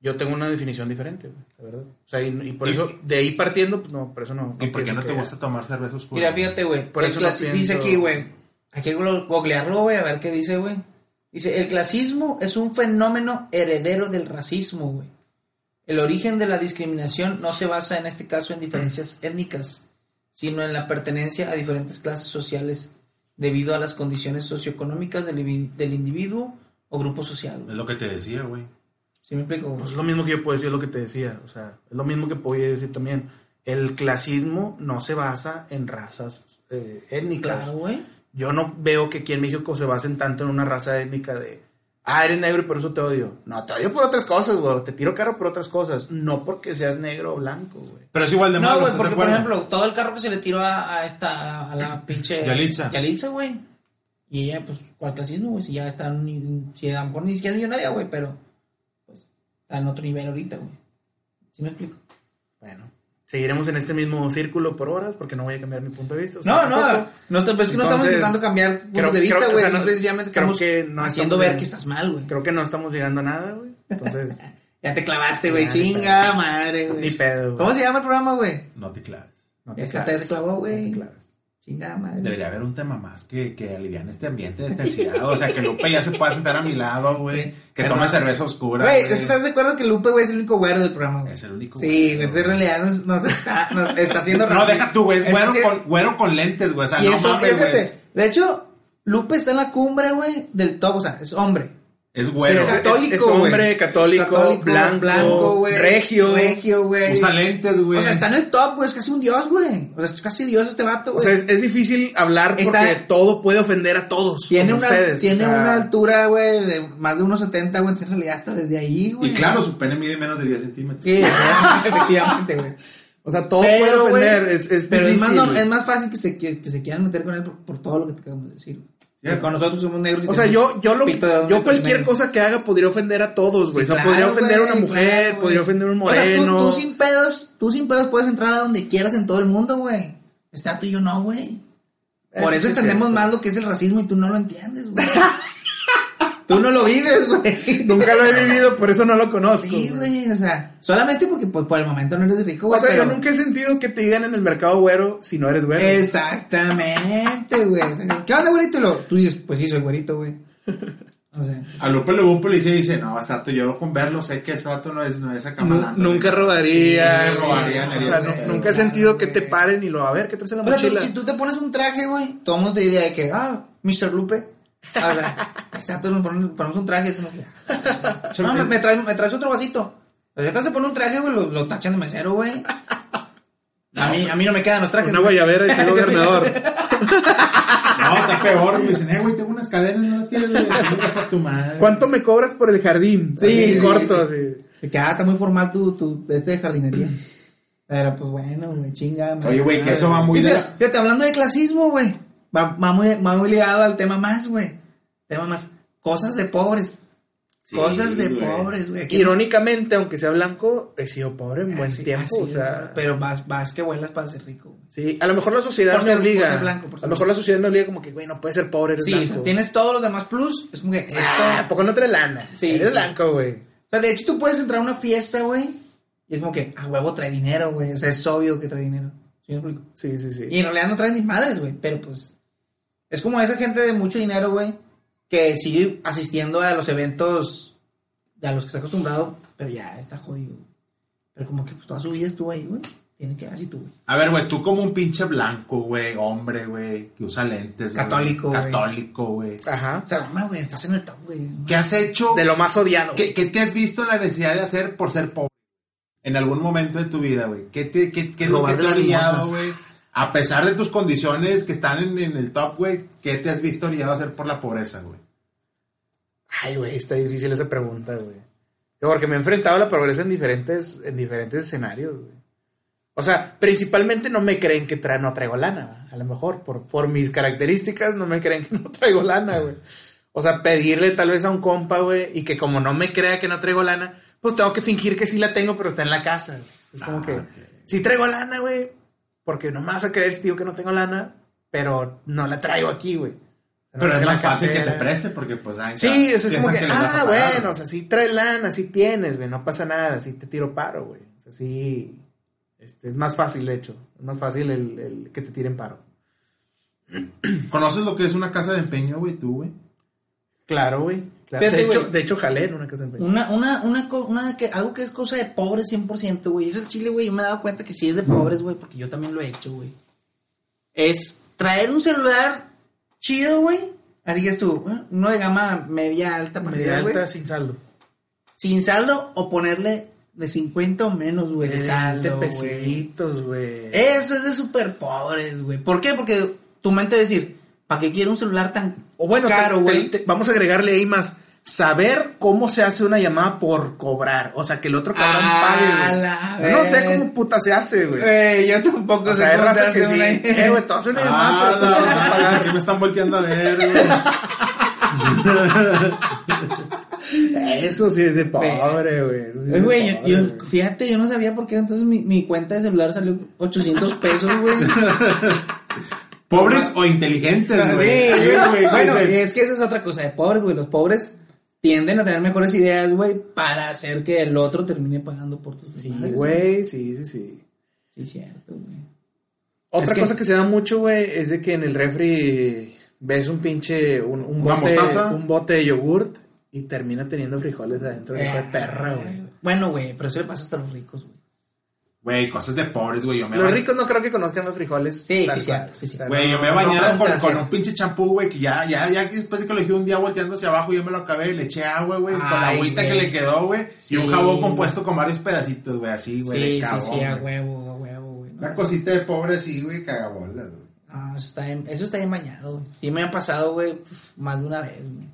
Yo tengo una definición diferente, la verdad. O sea, y, y por ¿Y- eso, de ahí partiendo, pues no, por eso no. ¿Y por qué no te gusta tomar cerveza oscura? Mira, fíjate, güey. Por el eso no pienso- Dice aquí, güey. Hay que glo- googlearlo, güey, a ver qué dice, güey. Dice, el clasismo es un fenómeno heredero del racismo, güey. El origen de la discriminación no se basa en este caso en diferencias étnicas, sino en la pertenencia a diferentes clases sociales debido a las condiciones socioeconómicas del individuo o grupo social. Es lo que te decía, güey. ¿Sí me explico? Pues es lo mismo que yo puedo decir, es lo que te decía. O sea, es lo mismo que puedo decir también. El clasismo no se basa en razas eh, étnicas. Claro, güey. Yo no veo que aquí en México se basen tanto en una raza étnica de, ah, eres negro y por eso te odio. No, te odio por otras cosas, güey. Te tiro carro por otras cosas. No porque seas negro o blanco, güey. Pero es igual de malo, No, güey, ¿estás de porque por ejemplo, todo el carro que se le tiró a, a esta, a la pinche... Yalitza. Yalitza, güey. Y ella, pues, ¿cuál clasismo, güey? Si ya está, ni, si a lo mejor ni siquiera es millonaria, güey, pero, pues, está en otro nivel ahorita, güey. ¿Sí me explico? Bueno, seguiremos en este mismo círculo por horas porque no voy a cambiar mi punto de vista. o No, sea, no, no, te- pues, es que no estamos intentando cambiar puntos creo- de vista, creo- o güey. sea, no- estamos que no haciendo estamos ver bien. que estás mal, güey. Creo que no estamos llegando a nada, güey. Entonces, Ya te clavaste, güey. Chinga, madre, güey. ni pedo, güey. ¿Cómo se llama el programa, güey? No te claves. No Es que te se clavó, No güey. te claves. Chingada madre. Debería haber un tema más que, que alivian este ambiente de intensidad. O sea, que Lupe ya se pueda sentar a mi lado, güey. Que Pero tome no. cerveza oscura. Güey. ¿estás de acuerdo que Lupe, güey, es el único güero del programa, güey? Es el único. Sí, güey. entonces en realidad nos, nos está, nos está haciendo No, deja tú, güey. Es güero haciendo- con, güero con lentes, güey. O sea, Y no eso, mames, güey. fíjate, de hecho, Lupe está en la cumbre, güey, del top, o sea, es hombre. Es güero. Sí, es católico, es hombre, güey. católico, blanco, güey, regio. regio, güey. Usa lentes, güey. O sea, está en el top, güey, es casi un dios, güey. O sea, es casi dios este vato, O güey. sea, es, es difícil hablar porque Está- todo puede ofender a todos. tiene una, ustedes, tiene o sea, una altura, güey, de más de unos 70, güey, en realidad está desde ahí, güey. Y claro, su pene mide menos de 10 centímetros. Sí, efectivamente, güey. O sea, todo puede Pero, güey, ofender. es, es pero es difícil. más, no- es más fácil que se, que, que se quieran meter con él por, por todo lo que te acabamos de decir. güey. Cierto. Con nosotros somos negros. y O sea, yo, yo, lo, yo cualquier cosa que haga podría ofender a todos, güey. Sí, o sea, claro, podría ofender a una mujer, claro, podría ofender a un O sea, tú- moreno. tú, sin pedos, tú sin pedos puedes entrar a donde quieras en todo el mundo, güey. Está tú y yo no, güey. Por Eso eso sí es entendemos más lo que es el racismo y tú no lo entiendes, güey. tú no lo vives, güey. Nunca lo he vivido, por eso no lo conozco. Sí, güey, o sea, solamente porque pues, por el momento no eres rico, güey. O sea, pero- yo nunca he sentido que te digan en el mercado güero si no eres güero. Exactamente, güey. O sea, ¿Qué onda, güerito? Y lo, tú dices, pues sí, soy güerito, güey. O sea, A Lupe le va un policía y dice, no, bastante, yo con verlo sé que ese vato no es, no es malandro, nunca robaría. Sí, robaría, o sea, nunca he sentido que te paren y lo, a ver, ¿qué traes en la Pero tú- mochila? si tú te pones un traje, güey, todo el mundo te diría de que, ah, Mr. Lupe. O sea, está, todos ponemos, ponemos un traje, es como que. No, me, me traes, me traes otro vasito. O sea, se pone un traje, güey, lo, lo tachan de mesero, güey. A mí, a mí no me quedan los trajes. Una güey. guayabera y soy gobernador. No, está peor, me dicen, eh, güey, tengo unas cadenas, no las quieres, güey. A tu madre. ¿Cuánto me cobras por el jardín? Sí, sí, corto, sí. De que, ah, está muy formal tu, tu, este de jardinería. Pero pues bueno, güey, chinga. Oye, güey, que eso va muy de Fíjate, fíjate, hablando de clasismo, güey. Va, va muy, va muy ligado al tema más, güey. Tema más. Cosas de pobres. Sí, Cosas de pobres, güey. Irónicamente, aunque sea blanco, he sido pobre en buen Así- tiempo. así, o sea, Pero vas, vas que vuelas para ser rico. güey. sí, a lo mejor la sociedad Por me ser- obliga. por ser blanco, por ser a lo mejor la sociedad me obliga como que, güey, no puedes ser pobre, eres Sí, blanco. tienes todos los demás plus. Es como que esto. Ah, ¿a poco no traes lana? Sí, eres sí. blanco, güey. O sea, de hecho, tú puedes entrar a una fiesta, güey. Y es como que, a huevo trae dinero, güey. O sea, es obvio que trae dinero. ¿Sí me explico? Sí, sí, sí. Y en realidad no traes ni madres, güey. Pero pues. Es como esa gente de mucho dinero, güey. Que sigue asistiendo a los eventos a los que está acostumbrado. Pero ya está jodido. Pero como que pues toda su vida estuvo ahí, güey. Tiene que así tú. A ver, güey, tú como un pinche blanco, güey, hombre, güey, que usa lentes, güey. Católico, güey. Católico, güey. Ajá. O sea, no, güey, estás en el top, güey. ¿Qué has hecho? De lo más odiado. ¿Qué, qué te has visto en la necesidad de hacer por ser pobre? En algún momento de tu vida, güey. ¿Qué, te, qué, qué es lo que te limosnas. güey? A pesar de tus condiciones que están en, en el top, güey, ¿qué te has visto orillado a hacer por la pobreza, güey? Ay, güey, está difícil esa pregunta, güey. Porque me he enfrentado a la pobreza en diferentes, en diferentes escenarios, güey. O sea, principalmente no me creen que tra- no traigo lana, güey. a lo mejor, por, por mis características, no me creen que no traigo lana, güey. O sea, pedirle tal vez a un compa, güey, y que como no me crea que no traigo lana, pues tengo que fingir que sí la tengo, pero está en la casa. güey. Es como Ah, que, sí traigo lana, güey, porque no me vas a creer, tío, que no tengo lana, pero no la traigo aquí, güey. No Pero es más fácil que te preste porque, pues, ay, Sí, eso es como que, ah, bueno, o sea, sí trae lana, sí tienes, güey, no pasa nada, sí te tiro paro, güey. O sea, sí, este, es más fácil, de hecho, es más fácil el, el que te tiren paro. ¿Conoces lo que es una casa de empeño, güey, tú, güey? Claro, güey. Claro. Fíjate, De, hecho, de hecho, jalé en una casa empeño. Una, una, una, una que, algo que es cosa de pobres 100%, güey. Eso el chile, güey, yo me he dado cuenta que sí es de pobres, güey, porque yo también lo he hecho, güey. Es traer un celular chido, güey. Así que es tú, ¿eh? uno de gama media alta para Media alta sin saldo. Sin saldo o ponerle de 50 o menos, güey, de saldo, pesitos, güey. Eso es de súper pobres, güey. ¿Por qué? Porque tu mente va a decir, ¿para qué quiero un celular tan O bueno, caro, güey? vamos a agregarle ahí más. Saber cómo se hace una llamada por cobrar. O sea, que el otro cabrón Ah, pague, güey. No sé cómo puta se hace, güey. Güey, yo tampoco O sé sea, cómo se que hace sí. una... Eh, güey, todo hace una llamada, Ah, pero tú tienes que no, pagar. aquí me están volteando a ver, güey. Eso sí es de pobre, güey. Sí Eh, Güey, yo, fíjate, yo no sabía por qué entonces mi, mi cuenta de celular salió 800 pesos, güey. ¿Pobres o inteligentes, güey? sí, bueno, es que esa es otra cosa de pobres, güey. Los pobres tienden a tener mejores ideas, güey, para hacer que el otro termine pagando por tus Sí, güey, sí, sí, sí. Sí, cierto, güey. Otra Es que- cosa que se da mucho, güey, es de que en el refri ves un pinche, un, un ¿Una bote, mostaza? un bote de yogurt y termina teniendo frijoles adentro. de esa perra, güey. Bueno, güey, pero eso le pasa hasta a los ricos, güey. Güey, cosas de pobres, güey. Yo me Los ba- ricos no creo que conozcan los frijoles. Sí, sí, sí, sí, sí. Güey, yo me he no- bañado no, con, un pinche champú, güey, que ya, ya, ya después de que lo dejé un día volteando hacia abajo, yo me lo acabé y le eché agua, güey, con la agüita que le quedó, güey. Sí. Y un jabón compuesto con varios pedacitos, güey, así, güey, Sí, de sí, sí, a huevo, a huevo, güey. Una cosita de pobre así, güey, cagabola, güey. No, eso está bien, eso está bien bañado, güey. Sí me ha pasado, güey, pf, más de una vez, güey.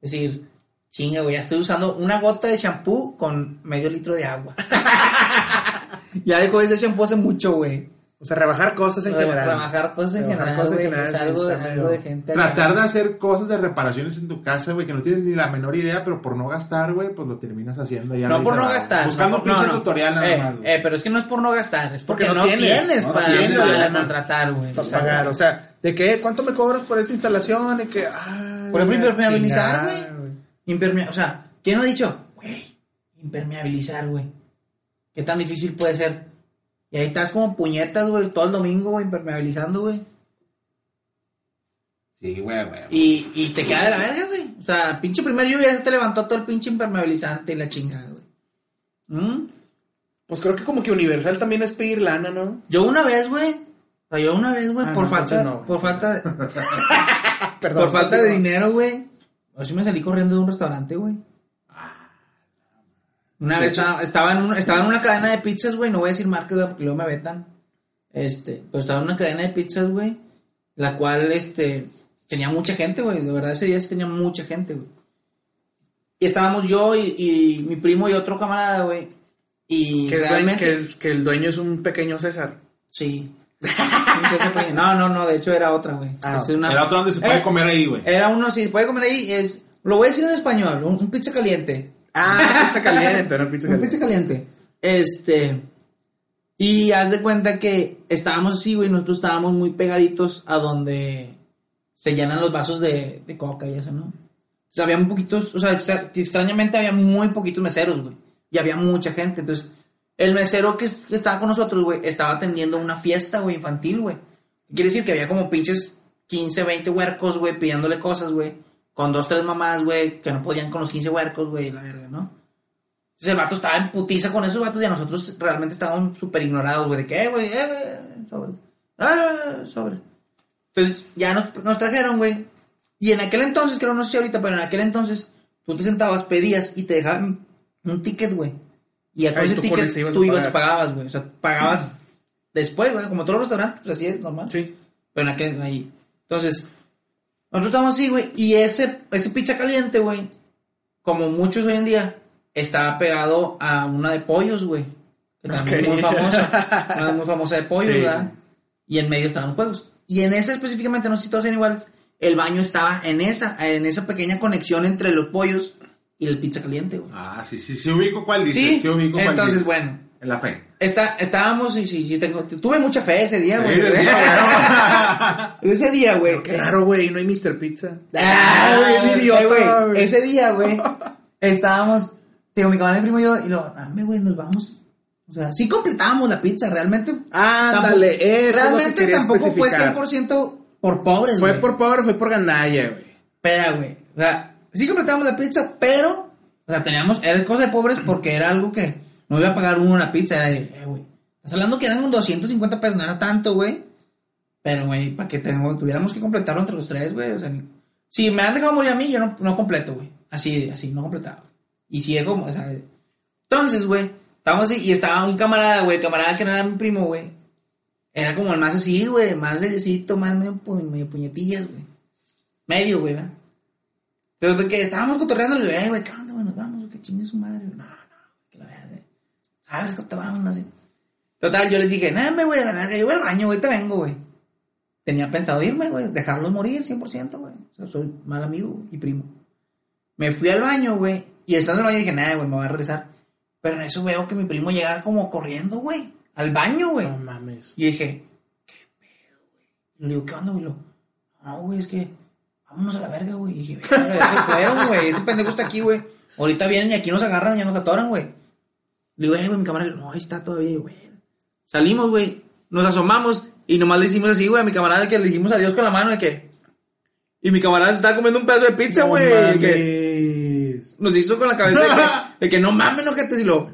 Es decir, chinga, güey, ya estoy usando una gota de shampoo con medio litro de agua. ya dejó de ser shampoo hace mucho, güey. O sea, rebajar cosas en general. Rebajar cosas en Rebajar general, cosas en general, es sí, algo, está algo medio- de gente. Tratar de hacer cosas de reparaciones en tu casa, güey, que no tienes ni la menor idea, pero por no gastar, güey, pues lo terminas haciendo. Ya No por no gastar. Buscando no, un pinche no, no. tutorial nada eh, más, eh, pero es que no es por no gastar, es porque, Porque no no tienes, tienes, no para, tienes, para güey. contratar, güey. Para pagar, o sea, ¿de qué? ¿Cuánto me cobras por esa instalación? Y que, ay, Por ejemplo, impermeabilizar, güey. Impermea- o sea, ¿quién no ha dicho? Güey, impermeabilizar, güey. ¿Qué tan difícil puede ser? Y ahí estás como puñetas, güey, todo el domingo, güey, impermeabilizando, güey. Sí, güey, güey. Y, y te queda de la verga, güey. O sea, pinche primer lluvia ya te levantó todo el pinche impermeabilizante y la chingada, güey. ¿Mm? Pues creo que como que Universal también es pedir lana, ¿no? Yo una vez, güey. O sea, yo una vez, güey, Ah, por no, falta, no. por falta de, Perdón. por falta de dinero, güey. Así me salí corriendo de un restaurante, güey. Una vez estaba, estaba en un- estaba en una cadena de pizzas, güey. No voy a decir marcas, güey, porque luego me vetan. Este, pues estaba en una cadena de pizzas, güey. La cual, este, tenía mucha gente, güey. De verdad, ese día sí tenía mucha gente, güey. Y estábamos yo y, y mi primo y otro camarada, güey. Y Que, realmente... que, es, que el dueño es un pequeño César. Sí. No, no, no, de hecho era otra, güey. Ah, una- Era otro donde se puede Eh, comer ahí, güey. Era uno, si se puede comer ahí, es, lo voy a decir en español, un, un pizza caliente. Ah, pizza caliente, no pizza Un caliente. pizza caliente. Este, y haz de cuenta que estábamos así, güey, nosotros estábamos muy pegaditos a donde se llenan los vasos de, de coca y eso, ¿no? O sea, había muy poquitos, o sea, extrañamente había muy poquitos meseros, güey. Y había mucha gente, entonces, el mesero que, que estaba con nosotros, güey, estaba atendiendo una fiesta, güey, infantil, güey. Quiere decir que había como pinches 15, 20 huercos, güey, pidiéndole cosas, güey. Con dos, tres mamás, güey, que no podían con los 15 huercos, güey, la verga, ¿no? Entonces el vato estaba en putiza con esos vatos y a nosotros realmente estábamos súper ignorados, güey, de que, eh, güey, eh, güey, sobres. Ah, sobres. Entonces ya nos, nos trajeron, güey. Y en aquel entonces, creo, no sé si ahorita, pero en aquel entonces, tú te sentabas, pedías y te dejaban un ticket, güey. Y a todo ese ticket ibas tú ibas y pagabas, güey. O sea, pagabas después, güey, como todos los restaurantes, pues así es, normal. Sí. Pero en aquel, ahí. Entonces, nosotros estábamos así, güey. Y ese, ese pizza caliente, güey, como muchos hoy en día, estaba pegado a una de pollos, güey. Que también Ok. es muy famosa. Una muy famosa de pollos, Sí, ¿verdad? Y en medio estaban los juegos. Y en esa específicamente, no sé si todos eran iguales, el baño estaba en esa, en esa pequeña conexión entre los pollos y el pizza caliente, güey. Ah, sí, sí, sí ubico cuál dices. Sí, Sí, ubico cuál entonces, dices. bueno. En la fe. Está, estábamos y sí, sí, tengo, tuve mucha fe ese día, Sí, güey. sí, sí, ese día, güey. Qué raro, güey, no hay Mr. Pizza. Ah, güey, güey, idiota, güey, güey. Ese día, güey, estábamos, digo, mi camarada y mi primo y yo, y lo, dame, güey, nos vamos. O sea, sí completábamos la pizza, realmente. Ándale, tampoco- eso es lo que Realmente tampoco fue especificar. 100% por pobres, Fue güey. por pobre, fue por gandalla, güey. Espera, güey. O sea, sí completamos la pizza, pero, o sea, teníamos, era cosa de pobres porque era algo que no iba a pagar uno la pizza, era de, eh, güey. Estás hablando que eran 250 pesos, no era tanto, güey. Pero, güey, para que tengo- tuviéramos que completarlo entre los tres, güey. O sea, ni- si me han dejado morir a mí, yo no, no completo, güey. Así, así, no completaba. Y si es como, o sea, entonces, güey, estábamos y estaba un camarada, güey, camarada que no era mi primo, güey. Era como el más así, güey, más leyecito, más medio, medio puñetillas, güey. Medio, güey, ¿verdad? Entonces, de que estábamos cotorreando, le digo, eh, güey, ¿qué onda, güey? Nos vamos, que chingue su madre. No, no, que la verga. ¿Sabes que te vamos? Así. Total, yo les dije, no, me voy a la verga, yo voy al baño, güey, te vengo, güey. Tenía pensado irme, güey, dejarlos morir 100%, güey. O sea, soy mal amigo y primo. Me fui al baño, güey, y estando en el baño dije, nada, güey, me voy a regresar. Pero en eso veo que mi primo llegaba como corriendo, güey, al baño, güey. No mames. Y dije, ¿qué pedo, güey? Le digo, ¿qué onda, güey? No, güey, es que vámonos a la verga, güey. Y dije, verga, se fueron, güey. Este pendejo está aquí, güey. Ahorita vienen y aquí nos agarran y ya nos atoran, güey. Le digo, eh, güey, mi camarada, no, ahí está todavía, güey. Salimos, güey, nos asomamos Y nomás le hicimos así, güey, a mi camarada que le dijimos adiós con la mano de que. Y mi camarada se estaba comiendo un pedazo de pizza, No güey. de que nos hizo con la cabeza de que, de que no mames, no gente. Y lo.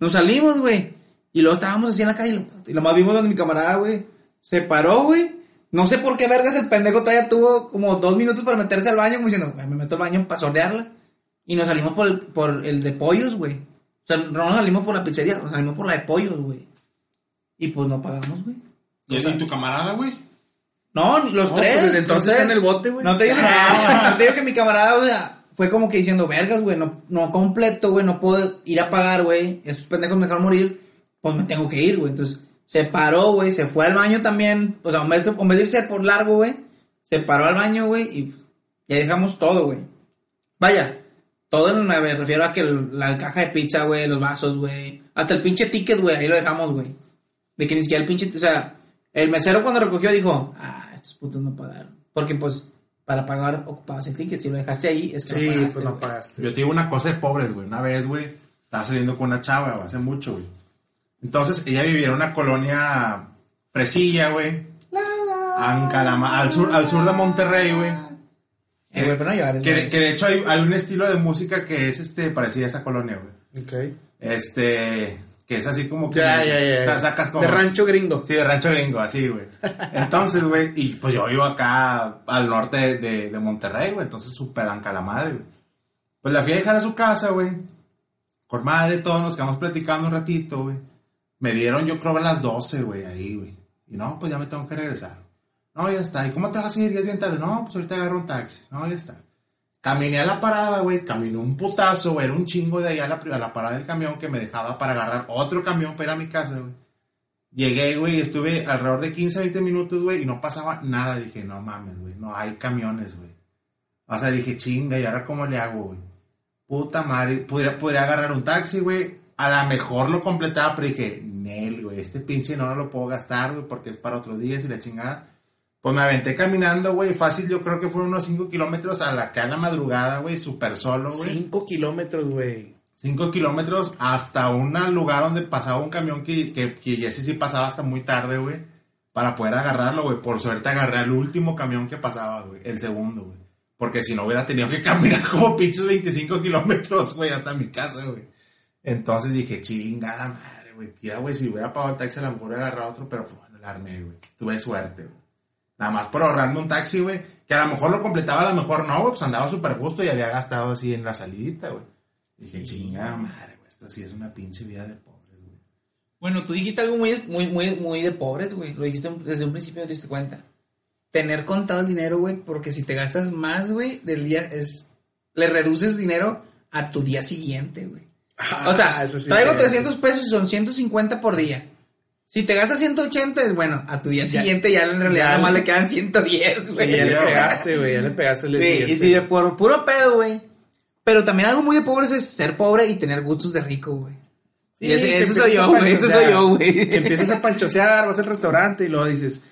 Nos salimos, güey. Y luego estábamos así en la calle. Y lo, y lo más vimos donde mi camarada, güey. Se paró, güey. No sé por qué vergas el pendejo todavía tuvo como dos minutos para meterse al baño, como diciendo, "Güey, me meto al baño para sordearla. Y nos salimos por el, por el de pollos, güey. O sea, no nos salimos por la pizzería, nos salimos por la de pollos, güey. Y pues no pagamos, güey. ¿Y, y tu camarada, güey? No, los No, tres. pues entonces está en el bote, güey. No te digo, no te digo que mi camarada, o sea, fue como que diciendo, vergas, güey, no, no completo, güey, no puedo ir a pagar, güey. Estos pendejos me dejaron morir, pues me tengo que ir, güey. Entonces, se paró, güey, se fue al baño también. O sea, en vez de, en vez de irse por largo, güey, se paró al baño, güey, y ya dejamos todo, güey. Vaya, todo en- me refiero a que el- la caja de pizza, güey, los vasos, güey. Hasta el pinche ticket, güey, ahí lo dejamos, güey. De que ni siquiera el pinche, o sea, el mesero cuando recogió dijo, ah, estos putos no pagaron. Porque pues, para pagar ocupabas el ticket. Si lo dejaste ahí, es que Sí, no pagaste, pues no güey. pagaste. Yo te digo una cosa de pobres, güey. Una vez, güey, estaba saliendo con una chava, güey, hace mucho, güey. Entonces, ella vivía en una colonia fresilla, güey. En Calama- al sur, al sur de Monterrey, güey. Eh, no llores, Que, que de hecho hay, hay un estilo de música que es este parecida a esa colonia, güey. Ok. Este, que es así como que. Ya, ya, ya. O sea, sacas como. De rancho gringo. Sí, de rancho gringo, así, güey. Entonces, güey, y pues yo vivo acá al norte de, de, de Monterrey, güey. Entonces, súper anca la madre, güey. Pues la fui a dejar a su casa, güey. Con madre, todos nos quedamos platicando un ratito, güey. Me dieron, yo creo, a las 12, güey, ahí, güey. Y no, pues ya me tengo que regresar. No, ya está. ¿Y cómo te vas a ir? Ya es bien tarde. No, pues ahorita agarro un taxi. No, ya está. Caminé a la parada, güey. Caminé un putazo, güey. Era un chingo de ahí a la, a la parada del camión que me dejaba para agarrar otro camión para ir a mi casa, güey. Llegué, güey, estuve alrededor de 15, 20 minutos, güey, y no pasaba nada. Dije, no mames, güey, no hay camiones, güey. O sea, dije, chinga, ¿y ahora cómo le hago, güey? Puta madre, podría, podría agarrar un taxi, güey. A lo mejor lo completaba, pero dije, este pinche no lo puedo gastar, güey, porque es para otros días y la chingada. Pues me aventé caminando, güey, fácil, yo creo que fueron unos 5 kilómetros a la la madrugada, güey, súper solo, güey. Cinco kilómetros, güey. 5 kilómetros hasta un lugar donde pasaba un camión que, que, que ese sí pasaba hasta muy tarde, güey. Para poder agarrarlo, güey. Por suerte agarré al último camión que pasaba, güey. El segundo, güey. Porque si no hubiera tenido que caminar como pinches 25 kilómetros, güey, hasta mi casa, güey. Entonces dije, chingada madre, güey. Si hubiera pagado el taxi a lo mejor hubiera agarrado otro, pero pues bueno, la armé, güey. Tuve suerte, güey. Nada más por ahorrarme un taxi, güey. Que a lo mejor lo completaba, a lo mejor no, güey. Pues andaba súper justo y había gastado así en la salidita, güey. Dije, chingada madre, güey. Esto sí es una pinche vida de pobres, güey. Bueno, tú dijiste algo muy, muy, muy, muy de pobres, güey. Lo dijiste desde un principio, te diste cuenta. Tener contado el dinero, güey, porque si te gastas más, güey, del día es... Le reduces dinero a tu día siguiente, güey. O sea, eso sí traigo es. 300 pesos y son 150 por día. Si te gastas 180, es bueno, a tu día Ya- siguiente ya en realidad ya nada más le- le quedan 110, güey. Sí, ya le pegaste, güey. Ya le pegaste el Sí, y si de por puro pedo, güey. Pero también algo muy de pobres es ser pobre y tener gustos de rico, güey. Sí, y ese, ese soy yo, güey. Panchosear. soy yo, güey. Empiezas a panchosear, vas al restaurante y luego dices,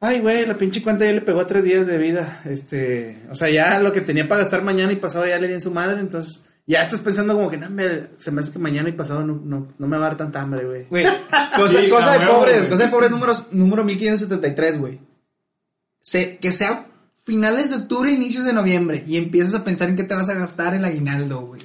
ay, güey, la pinche cuenta ya le pegó a tres días de vida. Este, o sea, ya lo que tenía para gastar mañana y pasado ya le di en su madre, entonces ya estás pensando como que no me, se me hace que mañana y pasado no, no, no me va a dar tanta hambre, güey. Güey, cosa, Sí, cosa de pobres, güey. cosa de pobres números, número 1573, güey. Se, que sea finales de octubre, inicios de noviembre, y empiezas a pensar en qué te vas a gastar el aguinaldo, güey.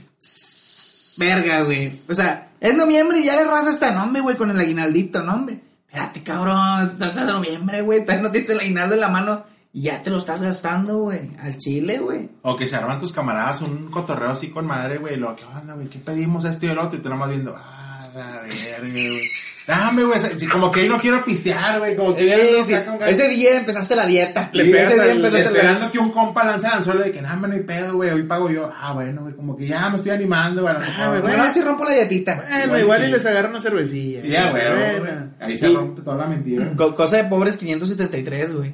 Verga, güey. O sea, es noviembre y ya le raza hasta nombre, güey, con el aguinaldito, ¿no, hombre? Espérate, cabrón, estás en noviembre, güey, todavía no tienes el aguinaldo en la mano y ya te lo estás gastando, güey, al chile, güey. O que se arman tus camaradas un cotorreo así con madre, güey. Lo que onda, güey, ¿qué pedimos esto y el otro? Y tú nomás viendo, ah, la verga, güey. Dame, güey. Como que hoy no quiero pistear, güey. Como que no sí, ganas. Ese día empezaste la dieta. Le Sí, pegas ese día empezaste la- esperando que un compa lance al anzuelo de que nada, no hay pedo, güey. Hoy pago yo. Ah, bueno, güey. Como que ya me estoy animando, güey. a lo mejor, güey, Bueno, así rompo la dietita. Bueno, Igual igual, sí. y les agarra una cervecilla. Ya, güey. Ahí se Sí. rompe toda la mentira. Co- cosa de pobres 573, güey.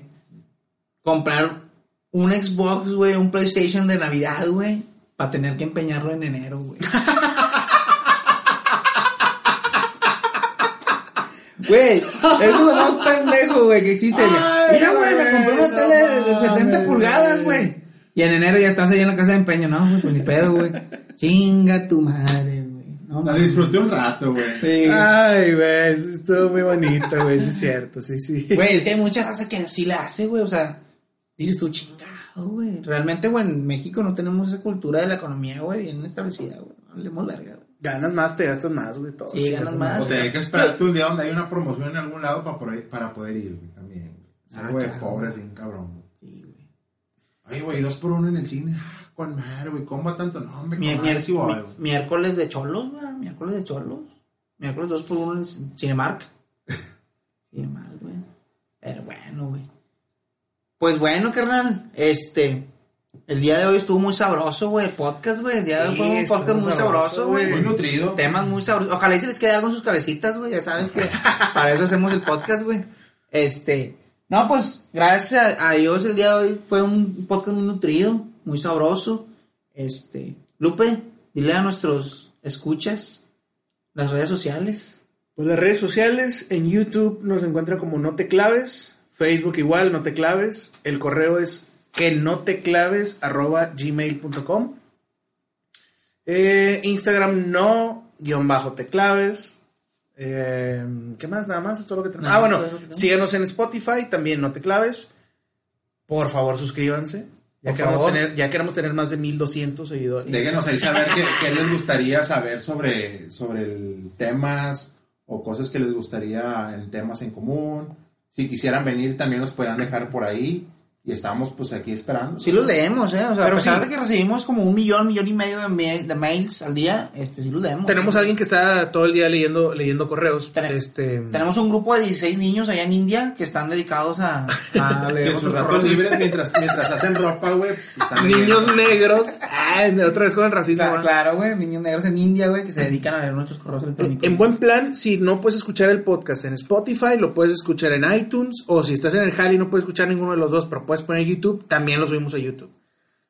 Comprar un Xbox, güey, un PlayStation de Navidad, güey, para tener que empeñarlo en enero, güey. Güey, es lo más pendejo, güey, que existe. Ay, Mira, güey, me compré una no tele de 70 mames, pulgadas, güey. Y en enero ya estás ahí en la casa de empeño, ¿no? Güey, pues ni pedo, güey. Chinga tu madre, güey. No, La disfruté un rato, güey. Sí. Ay, güey, eso estuvo muy bonito, güey, sí es cierto, sí, sí. Güey, es que hay mucha raza que sí la hace, güey. O sea, dices tú, chingado, güey. Realmente, güey, en México no tenemos esa cultura de la economía, güey, bien establecida, güey. Hablemos verga, güey. Ganas más, te gastas más, güey, todo. Sí, ganas más. O tener que esperarte un día donde hay una promoción en algún lado para poder, para poder ir, güey, también. güey. Ah, algo de claro. pobre, así, un cabrón. güey. Sí, güey. Ay, güey, dos por uno en el cine. Ah, con madre, güey. ¿Cómo va tanto? No, hombre, Mi- voy, güey. miércoles de cholos, güey. Miércoles de cholos. Miércoles 2 por 1 en. Cinemark, güey. Pero bueno, güey. Pues bueno, carnal. Este. El día de hoy estuvo muy sabroso, güey. Podcast, güey. El día de hoy Sí, fue un podcast muy sabroso, güey. Muy nutrido. Temas muy sabrosos. Ojalá y se les quede algo en sus cabecitas, güey. Ya sabes que para eso hacemos el podcast, güey. Este. No, pues gracias a, Dios el día de hoy fue un podcast muy nutrido, muy sabroso. Este. Lupe, dile a nuestros escuchas las redes sociales. Pues las redes sociales, en YouTube nos encuentra como No Te Claves, Facebook igual, No Te Claves, el correo es que no te claves arroba gmail.com, eh, Instagram no guion bajo te claves, eh, ¿qué más? Nada más, es todo lo que tenemos. Ah, bueno, síganos en Spotify, también No Te Claves, por favor suscríbanse, ya, queremos tener, ya queremos tener más de 1200 seguidores. Déjenos ahí saber qué, qué les gustaría saber sobre, sobre el temas o cosas que les gustaría en temas en común. Si quisieran venir, también los podrán dejar por ahí. Y estamos pues aquí esperando. Sí los leemos, ¿eh? O sea, Pero a pesar sí. de que recibimos como un millón, millón y medio de, mail- de mails al día, este, sí los leemos. Tenemos a alguien que está todo el día leyendo, leyendo correos. Este, Tenemos un grupo de 16 niños allá en India que están dedicados a, a leer sus ratos libres, mientras, mientras hacen ropa, güey. Niños leyendo. negros. Ah, otra vez con el racismo. Claro, güey, niños negros en India, güey, que se dedican a leer nuestros correos electrónicos. En buen plan, si no puedes escuchar el podcast en Spotify, lo puedes escuchar en iTunes. O si estás en el Jali y no puedes escuchar ninguno de los dos, pero puedes poner YouTube, también lo subimos a YouTube.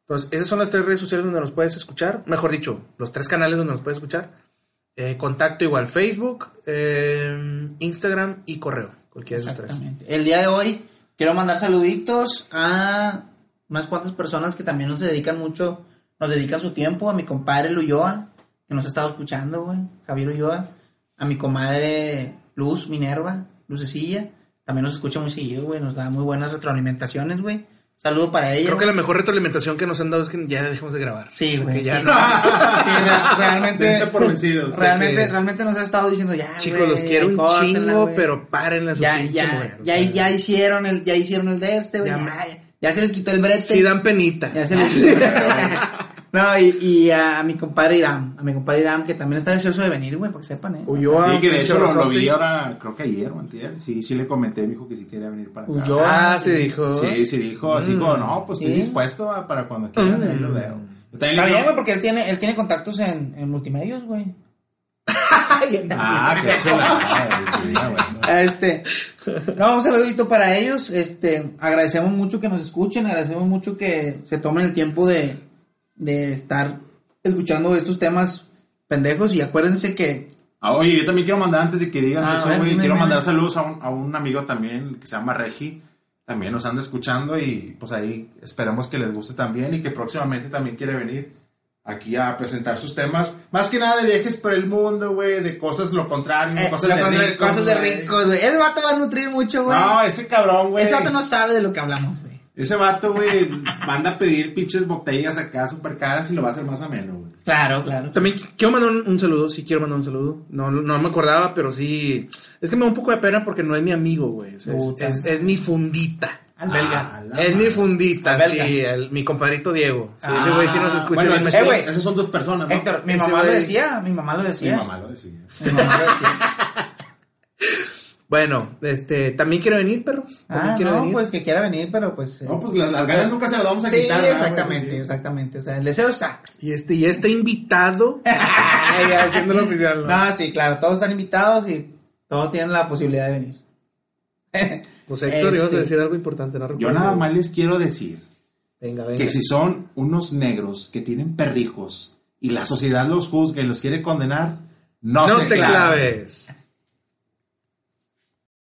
Entonces, esas son las tres redes sociales donde nos puedes escuchar. Mejor dicho, los tres canales donde nos puedes escuchar. Eh, contacto igual Facebook, eh, Instagram y correo. Cualquiera de esos tres. El día de hoy quiero mandar saluditos a unas cuantas personas que también nos dedican mucho, nos dedican su tiempo. A mi compadre Luyoa, que nos ha estado escuchando, güey. Javier Ulloa. A mi comadre Luz Minerva, Lucecilla. También nos escucha muy seguido, güey. Nos da muy buenas retroalimentaciones, güey. Saludo para ella. Creo que la mejor retroalimentación que nos han dado es que ya dejemos de grabar. Sí, güey. ya sí. no- Sí, re- realmente. Por. Realmente, que- realmente nos ha estado diciendo ya. Chicos, los quiero un chingo, pero párenle a su ya, pinche ya, mujer. ya, ya hicieron el, ya hicieron el de este, güey. Ya, ya se les quitó el brete. Sí dan penita. Ya se les quitó el brete. No, y, y a, a mi compadre Iram, a mi compadre Iram, que también está deseoso de venir, güey, para que sepan, eh. Ulloa, Sí, que de hecho lo, vi ahora, creo que ayer o antier. Sí, sí le comenté, me dijo que sí quería venir para acá. Ulloa. Ah, se dijo. Sí, sí dijo, así Mm. como, no, pues estoy Sí. dispuesto a- para cuando quieran, ahí lo veo. También Está le bien, digo- güey, porque él tiene, él tiene contactos en, en multimedios, güey. Ah, qué sí, ah, bueno. Este, no, un saludito para ellos. Este, agradecemos mucho que nos escuchen, agradecemos mucho que se tomen el tiempo de, de estar escuchando estos temas pendejos y acuérdense que Ah, oye, yo también quiero mandar antes de que digas Ah, eso, ver, güey, dime, quiero dime. mandar saludos a un, a un amigo también que se llama Regi. También nos anda escuchando y pues ahí esperamos que les guste también y que próximamente también quiere venir aquí a presentar sus temas. Más que nada de viajes por el mundo, güey, de cosas lo contrario, eh, cosas, la de ricos, cosas de ricos, güey. El vato va a nutrir mucho, güey. No, ese cabrón, güey. Ese vato no sabe de lo que hablamos, güey. Ese vato, güey, manda a pedir pinches botellas acá súper caras y lo va a hacer más ameno, güey. Claro, claro. También quiero mandar un, un saludo, sí quiero mandar un saludo. No, no me acordaba, pero sí. Es que me da un poco de pena porque no es mi amigo, güey. Es, es- es mi fundita. Al Ah, belga. la es mi fundita, sí, el- mi compadrito Diego. Sí, Ah, ese güey sí nos escucha Bueno, bien esos, Eh, esas son dos personas, ¿no? Héctor, mi mamá lo decía, mi mamá lo Mi decía. mamá lo decía. Mi mamá lo decía. Bueno, este, también quiere venir, perros. También Ah, quiere no, venir. pues que quiera venir, pero pues... eh, No, pues las, las ganas nunca se las vamos a sí, quitar. ¿verdad, güey? exactamente, Sí, exactamente. O sea, el deseo está. Y este, y este invitado. Ay, ya, haciéndolo oficial. ¿no? No, sí, claro, todos están invitados y todos tienen la posibilidad de venir. Pues Héctor, ibas a Este, decir algo importante, ¿no? Yo nada más les quiero decir Venga, venga. que si son unos negros que tienen perrijos y la sociedad los juzga y los quiere condenar, no, no se te claven. claves.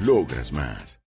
Logras más.